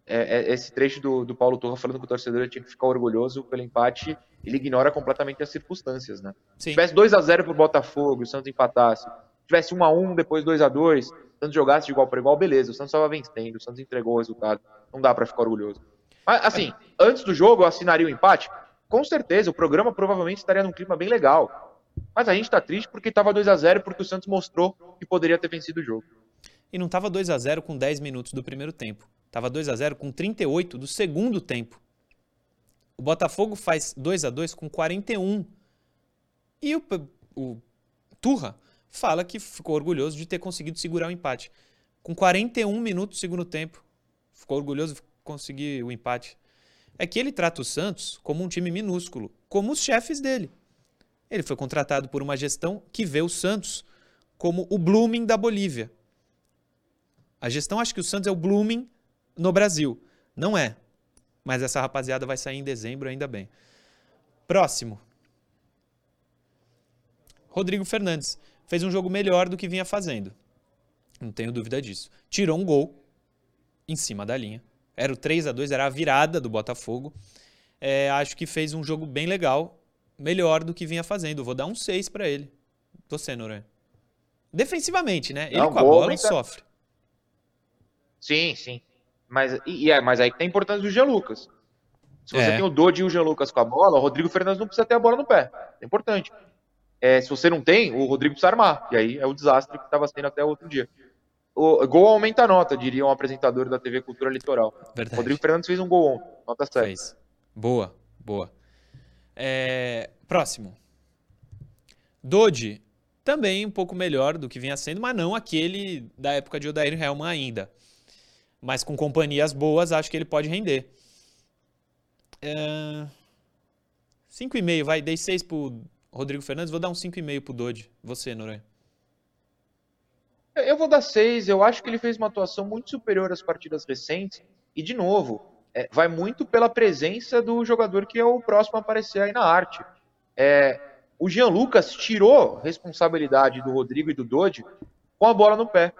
é, é, esse trecho do, do Paulo Torra falando que o torcedor tinha que ficar orgulhoso pelo empate, ele ignora completamente as circunstâncias, né? Se tivesse 2 a 0 pro Botafogo, o Santos empatasse, tivesse 1 a 1 depois 2 a 2 o Santos jogasse de igual para igual, beleza, o Santos estava vencendo, o Santos entregou o resultado, não dá para ficar orgulhoso. Mas, assim, antes do jogo eu assinaria o empate? Com certeza, o programa provavelmente estaria num clima bem legal. Mas a gente tá triste porque tava 2 a 0 porque o Santos mostrou que poderia ter vencido o jogo.
E não tava 2 a 0 com 10 minutos do primeiro tempo. Tava 2 a 0 com 38 do segundo tempo. O Botafogo faz 2 a 2 com 41. E o, o Turra fala que ficou orgulhoso de ter conseguido segurar o empate. Com 41 minutos do segundo tempo. Ficou orgulhoso de conseguir o empate. É que ele trata o Santos como um time minúsculo, como os chefes dele. Ele foi contratado por uma gestão que vê o Santos como o Blooming da Bolívia. A gestão acha que o Santos é o Blooming no Brasil. Não é. Mas essa rapaziada vai sair em dezembro, ainda bem. Próximo. Rodrigo Fernandes. Fez um jogo melhor do que vinha fazendo. Não tenho dúvida disso. Tirou um gol em cima da linha. Era o 3 a 2 era a virada do Botafogo. É, acho que fez um jogo bem legal, melhor do que vinha fazendo. Vou dar um 6 para ele. Você, Noronha. Defensivamente, né? Ele
Não,
com a bola
aumentar.
sofre.
Sim, sim. Mas, e, é, mas aí que tem a importância do Jean Lucas. Se você
É.
tem o Dodi e o Jean Lucas com a bola, o Rodrigo Fernandes não precisa ter a bola no pé. É importante. É, se você não tem, o Rodrigo precisa armar. E aí é o desastre que estava sendo até o outro dia. O gol aumenta a nota, diria um apresentador da TV Cultura Litoral.
Verdade.
Rodrigo Fernandes fez um gol ontem. Nota 7.
Fez. Boa, boa. É, próximo. Dodi, também um pouco melhor do que vinha sendo, mas não aquele da época de Odair Helman ainda. Mas com companhias boas, acho que ele pode render. É... 5,5, vai. Dei 6 pro Rodrigo Fernandes, vou dar um 5,5 pro Dodi. Você, Noronha.
Eu vou dar seis. Eu acho que ele fez uma atuação muito superior às partidas recentes. E, de novo, é, vai muito pela presença do jogador que é o próximo a aparecer aí na arte. É, o Jean Lucas tirou responsabilidade do Rodrigo e do Dodi com a bola no pé.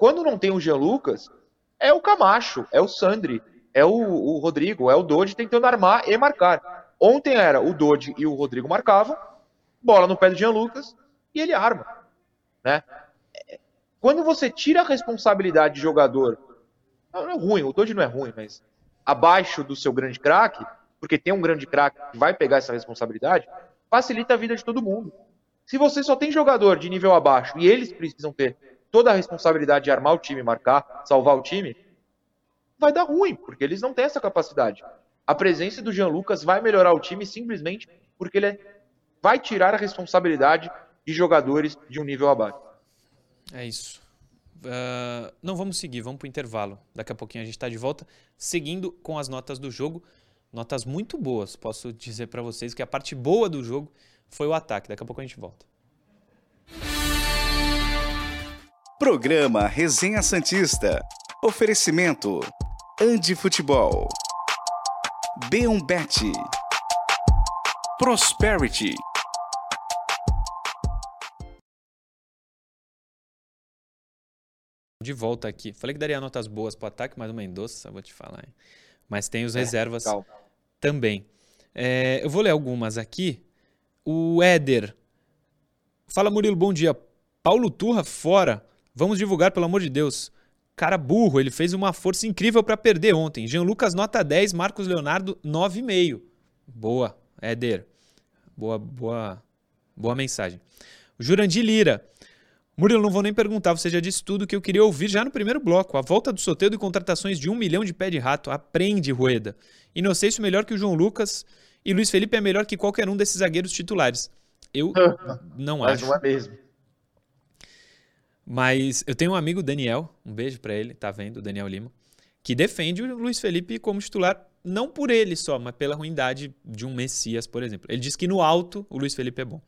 Quando não tem o Jean Lucas, é o Camacho, é o Sandri, é o, o Rodrigo, é o Dodi tentando armar e marcar. Ontem era o Dodi e o Rodrigo marcavam, bola no pé do Jean Lucas e ele arma né? Quando você tira a responsabilidade de jogador, não, não é ruim, o Dodge não é ruim, mas abaixo do seu grande craque, porque tem um grande craque que vai pegar essa responsabilidade, facilita a vida de todo mundo. Se você só tem jogador de nível abaixo e eles precisam ter toda a responsabilidade de armar o time, marcar, salvar o time, vai dar ruim, porque eles não têm essa capacidade. A presença do Jean Lucas vai melhorar o time simplesmente porque ele é- vai tirar a responsabilidade de jogadores de um nível abaixo.
É isso. Ah, não vamos seguir, vamos para o intervalo. Daqui a pouquinho a gente está de volta, seguindo com as notas do jogo. Notas muito boas, posso dizer para vocês que a parte boa do jogo foi o ataque. Daqui a pouco a gente volta.
Programa Resenha Santista. Oferecimento. Andi Futebol. B1Bet. Prosperity.
De volta aqui. Falei que daria notas boas para o ataque, mas o Mendonça, vou te falar. hein? Mas tem os
É,
reservas
calma.
também. É, eu vou ler algumas aqui. O Éder. Fala, Murilo, bom dia. Paulo Turra, fora. Vamos divulgar, pelo amor de Deus. Cara burro, ele fez uma força incrível para perder ontem. Jean Lucas, nota 10. Marcos Leonardo, 9,5. Boa, Éder. Boa, boa, boa mensagem. Jurandir Lira. Murilo, não vou nem perguntar, você já disse tudo que eu queria ouvir já no primeiro bloco. A volta do sorteio de contratações de um milhão de pé de rato. Aprende, Rueda. Inocêncio melhor que o João Lucas e Luiz Felipe é melhor que qualquer um desses zagueiros titulares. Eu [laughs] não
Mas
acho.
não é mesmo.
Mas eu tenho um amigo, Daniel, um beijo pra ele, tá vendo, Daniel Lima, que defende o Luiz Felipe como titular, não por ele só, mas pela ruindade de um Messias, por exemplo. Ele diz que no alto o Luiz Felipe é bom.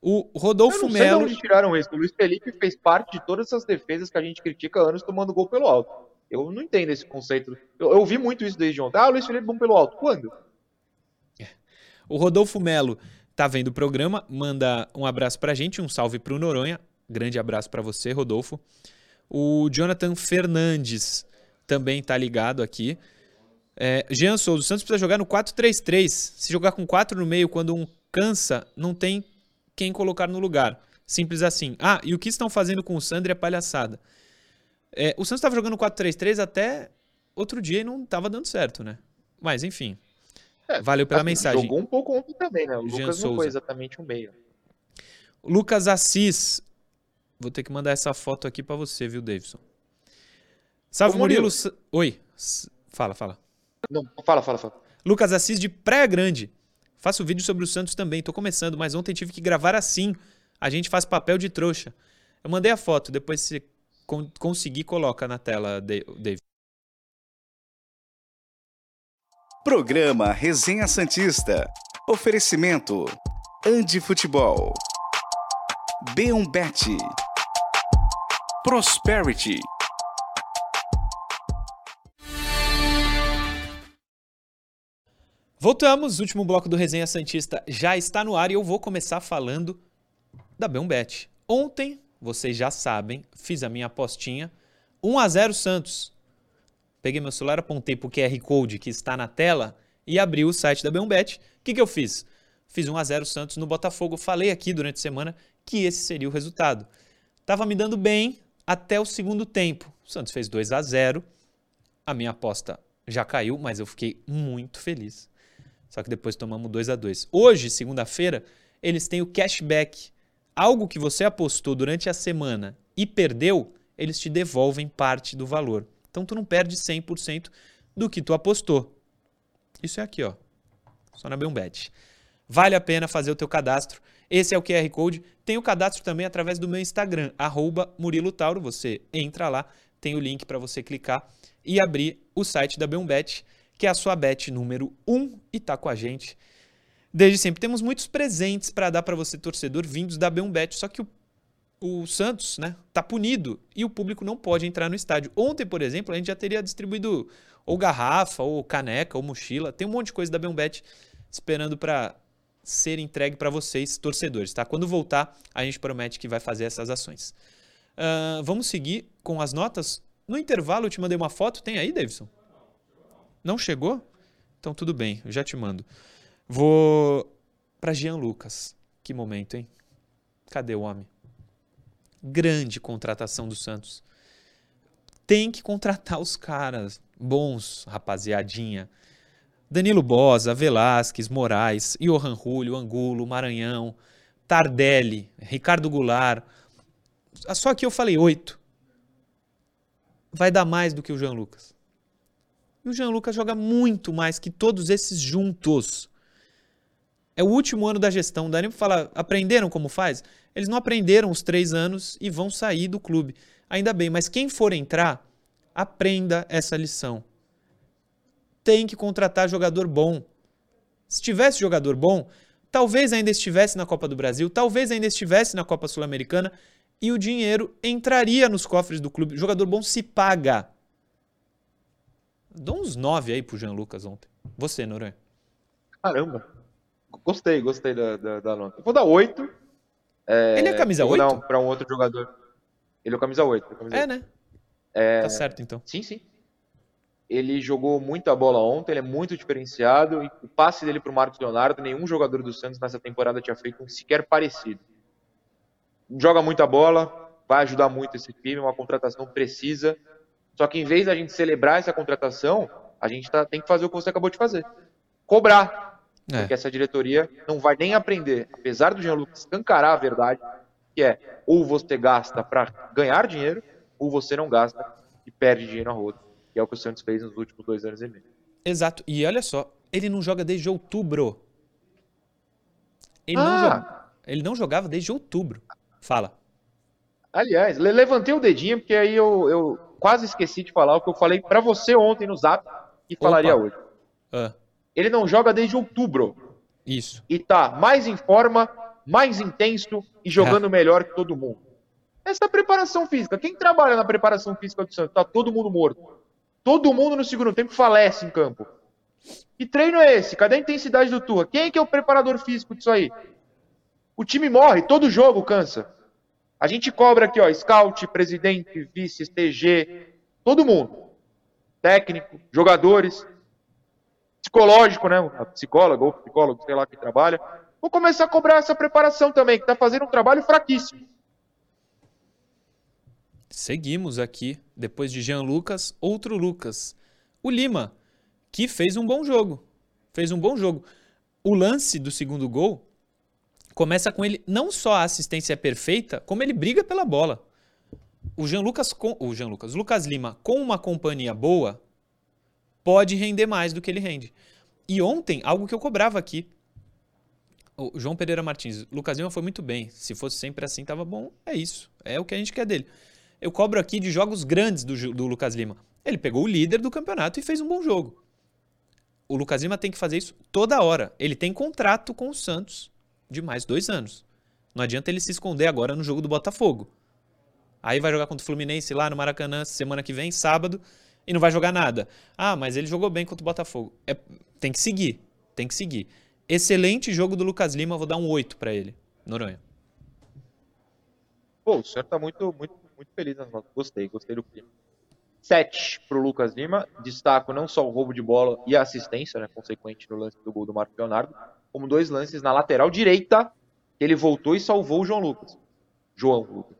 O
Eu
Rodolfo
não sei de
Melo.
onde tiraram isso. O Luiz Felipe fez parte de todas essas defesas que a gente critica há anos tomando gol pelo alto. Eu não entendo esse conceito. Eu, eu ouvi muito isso desde ontem. Ah, o Luiz Felipe é bom pelo alto. Quando?
O Rodolfo Melo tá vendo o programa, manda um abraço pra gente, um salve pro Noronha. Grande abraço pra você, Rodolfo. O Jonathan Fernandes também tá ligado aqui. É, Jean Souza, o Santos precisa jogar no 4-3-3. Se jogar com 4 no meio, quando um cansa, não tem quem colocar no lugar. Simples assim. Ah, e o que estão fazendo com o Sandro é palhaçada. É, o Santos estava jogando 4-3-3 até outro dia e não estava dando certo, né? Mas, enfim.
É,
Valeu pela
Assim,
mensagem.
Jogou um pouco ontem também, né? O
Jean
Lucas não
Souza.
foi exatamente um meio.
Lucas Assis. Vou ter que mandar essa foto aqui pra você, viu, Davidson? Salve,
Ô, Murilo.
Murilo. Oi. Fala, fala.
Não, fala, fala, fala.
Lucas Assis de Praia Grande. Faço vídeo sobre o Santos também. Tô começando, mas ontem tive que gravar assim. A gente faz papel de trouxa. Eu mandei a foto, depois se con- conseguir, coloca na tela, Da- David.
Programa Resenha Santista. Oferecimento. Andi Futebol. B1Bet. Prosperity.
Voltamos, o último bloco do Resenha Santista já está no ar e eu vou começar falando da Beombet. Ontem, vocês já sabem, fiz a minha apostinha, 1 a 0 Santos. Peguei meu celular, apontei pro QR Code que está na tela e abri o site da Beombet. O que, que eu fiz? Fiz 1 a 0 Santos no Botafogo. Falei aqui durante a semana que esse seria o resultado. Tava me dando bem até o segundo tempo. O Santos fez 2 a 0. A minha aposta já caiu, mas eu fiquei muito feliz. Só que depois tomamos 2 a 2. Hoje, segunda-feira, eles têm o cashback. Algo que você apostou durante a semana e perdeu, eles te devolvem parte do valor. Então tu não perde 100% do que tu apostou. Isso é aqui, ó. Só na Beombet. Vale a pena fazer o teu cadastro. Esse é o QR Code. Tem o cadastro também através do meu Instagram, arroba Murilo Tauro. Você entra lá, tem o link para você clicar e abrir o site da Beombet, que é a sua bet número 1 e tá com a gente desde sempre. Temos muitos presentes para dar para você, torcedor, vindos da Beombet, só que o, o Santos né, tá punido e o público não pode entrar no estádio. Ontem, por exemplo, a gente já teria distribuído ou garrafa, ou caneca, ou mochila. Tem um monte de coisa da Beombet esperando para ser entregue para vocês, torcedores, tá? Quando voltar, a gente promete que vai fazer essas ações. Uh, vamos seguir com as notas. No intervalo, eu te mandei uma foto. Tem aí, Davidson? Não chegou? Então tudo bem, eu já te mando. Vou para Jean Lucas. Que momento, hein? Cadê o homem? Grande contratação do Santos. Tem que contratar os caras bons, rapaziadinha. Danilo Bosa, Velasquez, Moraes, Johan Julio, Angulo, Maranhão, Tardelli, Ricardo Goulart. Só que eu falei oito. Vai dar mais do que o Jean Lucas. E o Jean Lucas joga muito mais que todos esses juntos. É o último ano da gestão. Dá nem pra falar, aprenderam como faz? Eles não aprenderam os três anos e vão sair do clube. Ainda bem, mas quem for entrar, aprenda essa lição. Tem que contratar jogador bom. Se tivesse jogador bom, talvez ainda estivesse na Copa do Brasil, talvez ainda estivesse na Copa Sul-Americana e o dinheiro entraria nos cofres do clube. jogador bom se paga. Dou uns nove aí pro Jean Lucas ontem. Você, Noronha.
Caramba. Gostei, gostei da, da, da nota. Vou dar 8.
É, Ele é camisa 8? Não,
para um outro jogador. Ele é camisa 8. É,
camisa é 8. né? É... Tá certo, então.
Sim, sim. Ele jogou muita bola ontem, ele é muito diferenciado. E o passe dele pro Marcos Leonardo, nenhum jogador do Santos nessa temporada tinha feito um sequer parecido. Joga muita bola, vai ajudar muito esse time, uma contratação precisa. Só que em vez da gente celebrar essa contratação, a gente tá, tem que fazer o que você acabou de fazer. Cobrar é. Porque essa diretoria não vai nem aprender, apesar do Jean Lucas escancarar a verdade, que é ou você gasta para ganhar dinheiro, ou você não gasta e perde dinheiro na roda. Que é o que o Santos fez nos últimos dois anos e meio.
Exato. E olha só, ele não joga desde outubro. Ele, ah. não, joga... ele não jogava desde outubro. Fala.
Aliás, levantei o dedinho porque aí eu, eu quase esqueci de falar o que eu falei para você ontem no Zap e falaria hoje. Ah. Ele não joga desde outubro.
Isso.
E tá mais em forma, mais intenso e jogando é. melhor que todo mundo. Essa preparação física. Quem trabalha na preparação física do Santos? Tá todo mundo morto. Todo mundo no segundo tempo falece em campo. Que treino é esse? Cadê a intensidade do Turra? Quem é que é o preparador físico disso aí? O time morre, todo jogo cansa. A gente cobra aqui, ó, scout, presidente, vice, TG, todo mundo. Técnico, jogadores psicológico, né? A psicóloga ou psicólogo, sei lá, que trabalha. Vou começar a cobrar essa preparação também, que está fazendo um trabalho fraquíssimo.
Seguimos aqui, depois de Jean Lucas, outro Lucas. O Lima, que fez um bom jogo. Fez um bom jogo. O lance do segundo gol começa com ele, não só a assistência é perfeita, como ele briga pela bola. O Jean Lucas, com, o Jean Lucas, Lucas Lima, com uma companhia boa, pode render mais do que ele rende. E ontem, algo que eu cobrava aqui. O João Pereira Martins, Lucas Lima foi muito bem. Se fosse sempre assim, tava bom. É isso. É o que a gente quer dele. Eu cobro aqui de jogos grandes do, do Lucas Lima. Ele pegou o líder do campeonato e fez um bom jogo. O Lucas Lima tem que fazer isso toda hora. Ele tem contrato com o Santos de mais dois anos. Não adianta ele se esconder agora no jogo do Botafogo. Aí vai jogar contra o Fluminense lá no Maracanã semana que vem, sábado e não vai jogar nada. Ah, mas ele jogou bem contra o Botafogo. É, tem que seguir, tem que seguir. Excelente jogo do Lucas Lima, vou dar um 8 para ele. Noronha.
Pô, o senhor tá muito, muito, muito feliz nas notas. Gostei, gostei do clima. 7 para o Lucas Lima. Destaco não só o roubo de bola e a assistência, né, consequente no lance do gol do Marco Leonardo, como dois lances na lateral direita, que ele voltou e salvou o João Lucas. João Lucas.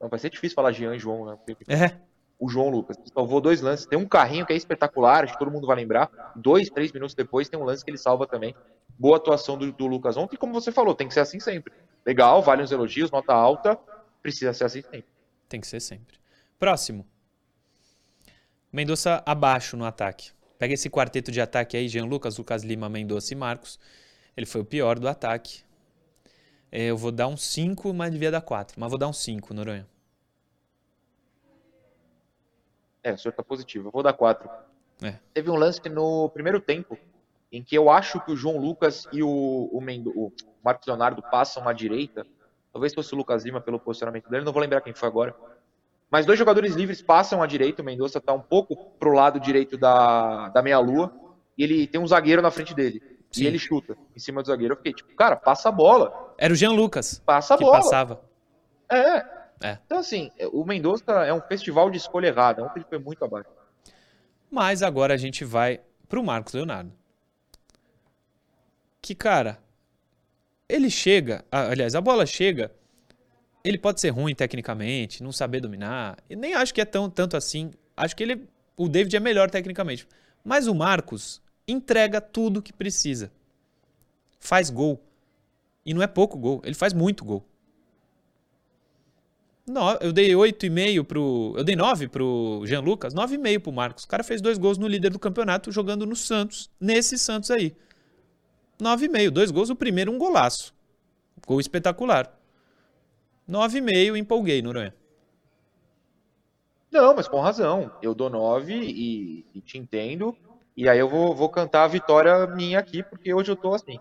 Não, vai ser difícil falar Jean e João, né?
É.
O João Lucas. Salvou dois lances. Tem um carrinho que é espetacular, acho que todo mundo vai lembrar. Dois, três minutos depois tem um lance que ele salva também. Boa atuação do, do Lucas ontem, e como você falou, tem que ser assim sempre. Legal, vale os elogios, nota alta, precisa ser assim sempre.
Tem que ser sempre. Próximo. Mendonça abaixo no ataque. Pega esse quarteto de ataque aí, Jean Lucas, Lucas Lima, Mendonça e Marcos. Ele foi o pior do ataque. É, eu vou dar um 5, mas devia dar 4. Mas vou dar um 5, Noronha.
É, o senhor tá positivo. Eu vou dar 4.
É.
Teve um lance no primeiro tempo em que eu acho que o João Lucas e o, o, Mendo, o Marcos Leonardo passam à direita. Talvez fosse o Lucas Lima pelo posicionamento dele, não vou lembrar quem foi agora. Mas dois jogadores livres passam à direita. O Mendonça está um pouco pro lado direito da, da meia-lua. E ele tem um zagueiro na frente dele. Sim. E ele chuta em cima do zagueiro. Eu fiquei tipo, cara, passa a bola.
Era o Jean Lucas.
Passa a
que
bola.
passava.
É. é. Então, assim, o Mendonça é um festival de escolha errada. Ontem ele foi muito abaixo.
Mas agora a gente vai pro Marcos Leonardo. Que, cara, ele chega. Aliás, a bola chega. Ele pode ser ruim tecnicamente, não saber dominar. E nem acho que é tão, tanto assim. Acho que ele, o David é melhor tecnicamente. Mas o Marcos entrega tudo que precisa. Faz gol. E não é pouco gol, ele faz muito gol. No, eu dei 8,5 pro. Eu dei 9 pro Jean Lucas, 9,5 pro Marcos. O cara fez dois gols no líder do campeonato jogando no Santos, nesse Santos aí. 9,5, dois gols, o primeiro um golaço. Gol espetacular. 9,5 empolguei, Noronha.
Não, mas com razão. Eu dou 9 e, e, te entendo. E aí eu vou, vou cantar a vitória minha aqui, porque hoje eu tô assim.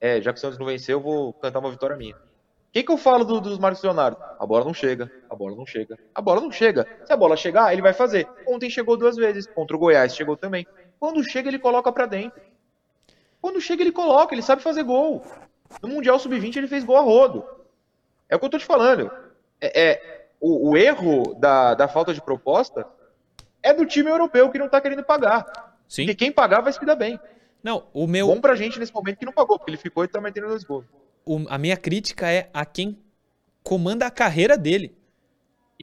É, já que o Santos não venceu, eu vou cantar uma vitória minha. O que, que eu falo do, dos Marcos Leonardo? A bola não chega, a bola não chega, a bola não chega. Se a bola chegar, ele vai fazer. Ontem chegou duas vezes, contra o Goiás chegou também. Quando chega, ele coloca para dentro. Quando chega, ele coloca, ele sabe fazer gol. No Mundial Sub-20 ele fez gol a rodo. É o que eu tô te falando. É, é o, o, erro da, da falta de proposta é do time europeu que não tá querendo pagar.
Sim.
Porque quem pagar vai se dar bem.
Não, o meu.
Bom pra gente nesse momento que não pagou, porque ele ficou e tá metendo dois gols.
O, a minha crítica é a quem comanda a carreira dele.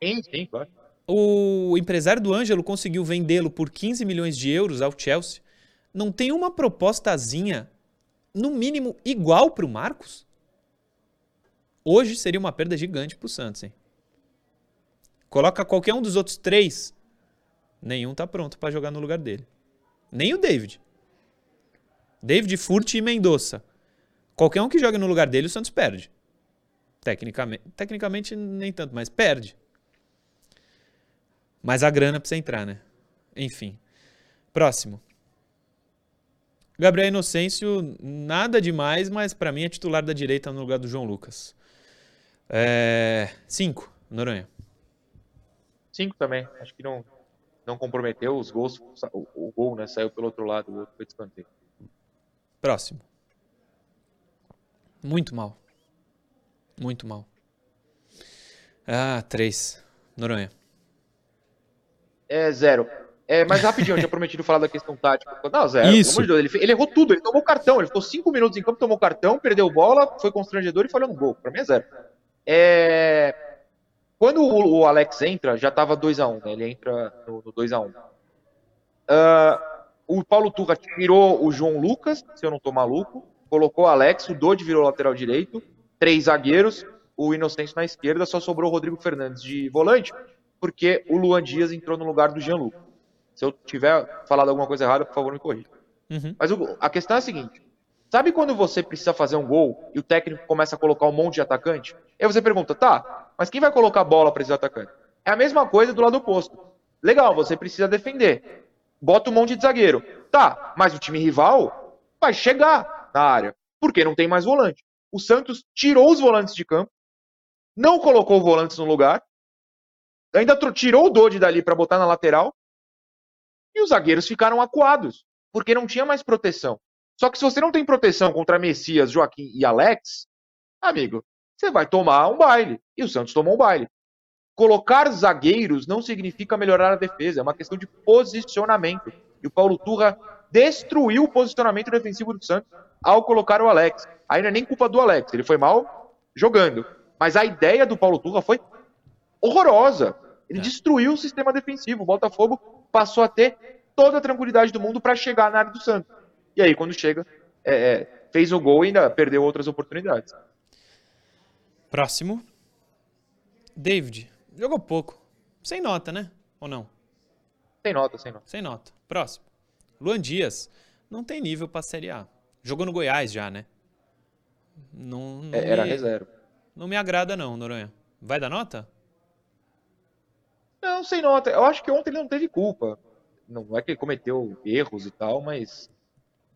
Sim, sim, claro.
O empresário do Ângelo conseguiu vendê-lo por 15 milhões de euros ao Chelsea. Não tem uma propostazinha, no mínimo, igual pro Marcos? Hoje seria uma perda gigante pro Santos, hein? Coloca qualquer um dos outros três, nenhum tá pronto para jogar no lugar dele. Nem o David. David Furt e Mendonça. Qualquer um que jogue no lugar dele, o Santos perde. Tecnicamente, tecnicamente nem tanto, mas perde. Mas a grana precisa entrar, né? Enfim. Próximo. Gabriel Inocêncio, nada demais, mas para mim é titular da direita no lugar do João Lucas. É... Cinco, Noronha.
Cinco também. Acho que não, não comprometeu os gols. O, o gol né, saiu pelo outro lado, o outro foi de
Próximo. Muito mal. Muito mal. Ah, três. Noronha.
É zero. É, mas rapidinho, eu tinha prometido falar da questão tática. Não, zero.
Isso.
De Deus, ele, ele, errou tudo, ele tomou cartão, ele ficou cinco minutos em campo, tomou cartão, perdeu bola, foi constrangedor e falhou no gol. Pra mim é zero. É... Quando o, o Alex entra, já tava 2x1, né? Ele entra no, no 2x1. Uh, o Paulo Turra tirou o João Lucas, se eu não tô maluco, colocou o Alex, o Dodi virou lateral direito, três zagueiros, o Inocêncio na esquerda, só sobrou o Rodrigo Fernandes de volante, porque o Luan Dias entrou no lugar do Jean Lucas. Se eu tiver falado alguma coisa errada, por favor, me corrija.
Uhum.
Mas o, a questão é a seguinte: sabe quando você precisa fazer um gol e o técnico começa a colocar um monte de atacante? Aí você pergunta, tá, mas quem vai colocar a bola para esses atacantes? É a mesma coisa do lado oposto. Legal, você precisa defender. Bota um monte de zagueiro. Tá, mas o time rival vai chegar na área, porque não tem mais volante. O Santos tirou os volantes de campo, não colocou volantes no lugar, ainda tirou o Dodi dali para botar na lateral e os zagueiros ficaram acuados, porque não tinha mais proteção. Só que se você não tem proteção contra Messias, Joaquim e Alex, amigo, você vai tomar um baile. E o Santos tomou um baile. colocar zagueiros não significa melhorar a defesa, é uma questão de posicionamento. E o Paulo Turra destruiu o posicionamento defensivo do Santos ao colocar o Alex. Aí não é nem culpa do Alex, ele foi mal jogando. Mas a ideia do Paulo Turra foi horrorosa. Ele é. destruiu o sistema defensivo. O Botafogo passou a ter toda a tranquilidade do mundo para chegar na área do Santos. E aí, quando chega, é, é, fez o gol e ainda perdeu outras oportunidades.
Próximo. David. Jogou pouco. Sem nota, né? Ou não?
Sem nota, sem nota.
Sem nota. Próximo. Luan Dias. Não tem nível para Série A. Jogou no Goiás já, né? Não, não
é, era me, reserva.
Não me agrada, não, Noronha. Vai dar nota?
Não, sem nota. Eu acho que ontem ele não teve culpa. Não é que ele cometeu erros e tal, mas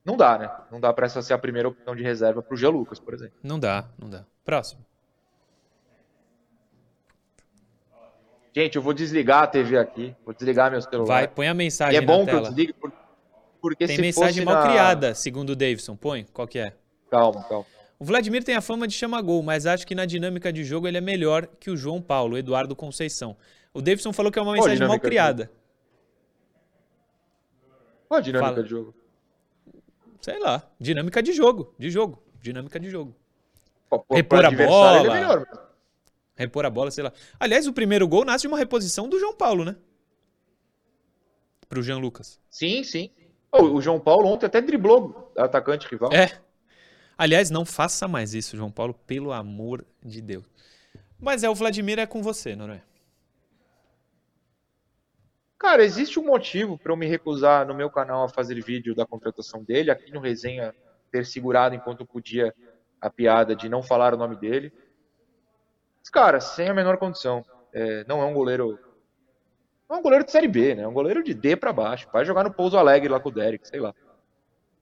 não dá, né? Não dá para essa ser a primeira opção de reserva pro Gia Lucas, por exemplo.
Não dá, não dá. Próximo.
Gente, eu vou desligar a TV aqui. Vou desligar meu celular.
Vai, põe a mensagem. E
é bom que eu desligue, porque
tem
se
mensagem mal na... criada, segundo o Davidson. Põe, qual que é?
Calma, calma.
O Vladimir tem a fama de chamar gol, mas acho que na dinâmica de jogo ele é melhor que o João Paulo, Eduardo Conceição. O Davidson falou que é uma mensagem mal criada.
Qual a dinâmica Fala. de jogo?
Sei lá. Dinâmica de jogo. De jogo. Dinâmica de jogo.
Pô, Repor a bola. É melhor.
Repor a bola, sei lá. Aliás, o primeiro gol nasce de uma reposição do João Paulo, né? Pro Jean Lucas.
Sim, sim. Oh, o João Paulo ontem até driblou atacante rival.
É. Aliás, não faça mais isso, João Paulo, pelo amor de Deus. Mas é o Vladimir é com você, não é?
Cara, existe um motivo para eu me recusar no meu canal a fazer vídeo da contratação dele, aqui no Resenha ter segurado enquanto podia a piada de não falar o nome dele. Cara, sem a menor condição. É, não é um goleiro. Não é um goleiro de Série B, né? É um goleiro de D para baixo. Vai jogar no Pouso Alegre lá com o Derek, sei lá.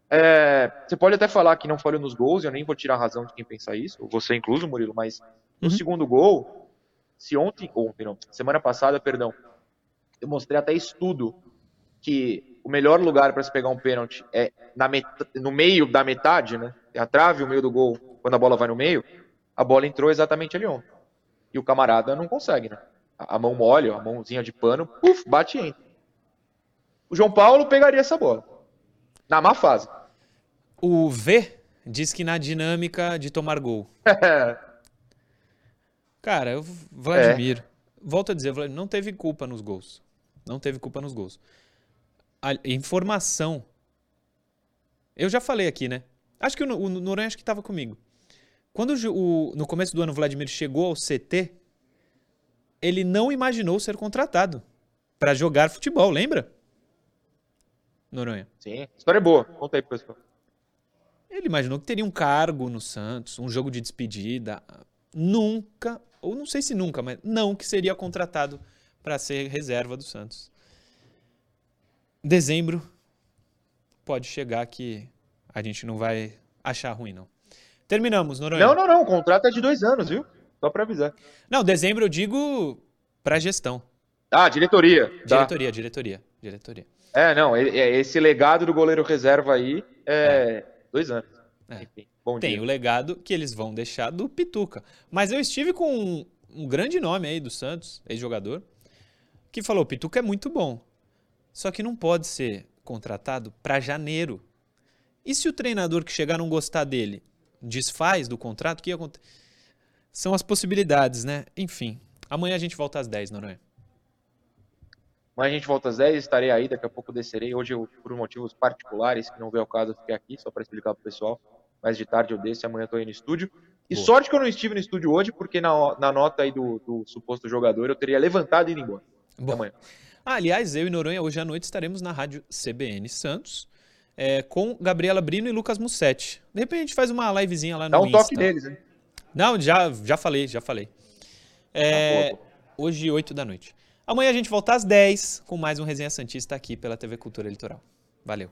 É, você pode até falar que não falhou nos gols, eu nem vou tirar a razão de quem pensa isso, você incluso, Murilo, mas no uhum. segundo gol, se ontem, ontem não, semana passada, perdão, eu mostrei até estudo que o melhor lugar para se pegar um pênalti é na met... no meio da metade, né? É a trave, o meio do gol, quando a bola vai no meio, a bola entrou exatamente ali ontem. E o camarada não consegue, né? A mão mole, a mãozinha de pano, puf, bate e entra. O João Paulo pegaria essa bola. Na má fase.
O V diz que na dinâmica de tomar gol. [laughs] Cara, eu Vladimir, é. volto a dizer, não teve culpa nos gols. Não teve culpa nos gols. A informação. Eu já falei aqui, né? Acho que o, o Noronha acho que estava comigo. Quando o, no começo do ano o Vladimir chegou ao CT, ele não imaginou ser contratado para jogar futebol, lembra? Noronha.
Sim, história é boa. Conta aí pessoal.
Ele imaginou que teria um cargo no Santos, um jogo de despedida. Nunca, ou não sei se nunca, mas não que seria contratado para ser reserva do Santos. Dezembro pode chegar que a gente não vai achar ruim, não. Terminamos, Noronha.
Não, não, não. O contrato é de dois anos, viu? Só para avisar.
Não, dezembro eu digo para gestão.
Ah, diretoria.
Diretoria, tá. diretoria, diretoria.
É, não. Esse legado do goleiro reserva aí é. é Dois anos. É. Enfim, bom
Tem
dia.
o legado que eles vão deixar do Pituca. Mas eu estive com um, um grande nome aí do Santos, ex-jogador, que falou: Pituca é muito bom. Só que não pode ser contratado para janeiro. E se o treinador que chegar não gostar dele desfaz do contrato, o que acontece? São as possibilidades, né? Enfim. Amanhã a gente volta às 10, não é?
Mas a gente volta às 10, estarei aí, daqui a pouco descerei. Hoje, eu, por motivos particulares, que não veio ao caso, eu fiquei aqui só para explicar para o pessoal. Mas de tarde eu desço e amanhã estou aí no estúdio. E Boa. sorte que eu não estive no estúdio hoje, porque na, na nota aí do, do suposto jogador eu teria levantado e ido embora. Boa. Amanhã.
Ah, aliás, eu e Noronha hoje à noite estaremos na rádio CBN Santos. É, com Gabriela Brino e Lucas Mussetti. De repente a gente faz uma livezinha lá no Dá um Insta.
toque neles, hein?
Não, já, já falei, já falei. É, ah. Hoje, 8 da noite. Amanhã a gente volta às 10 com mais um Resenha Santista aqui pela TV Cultura Litoral. Valeu.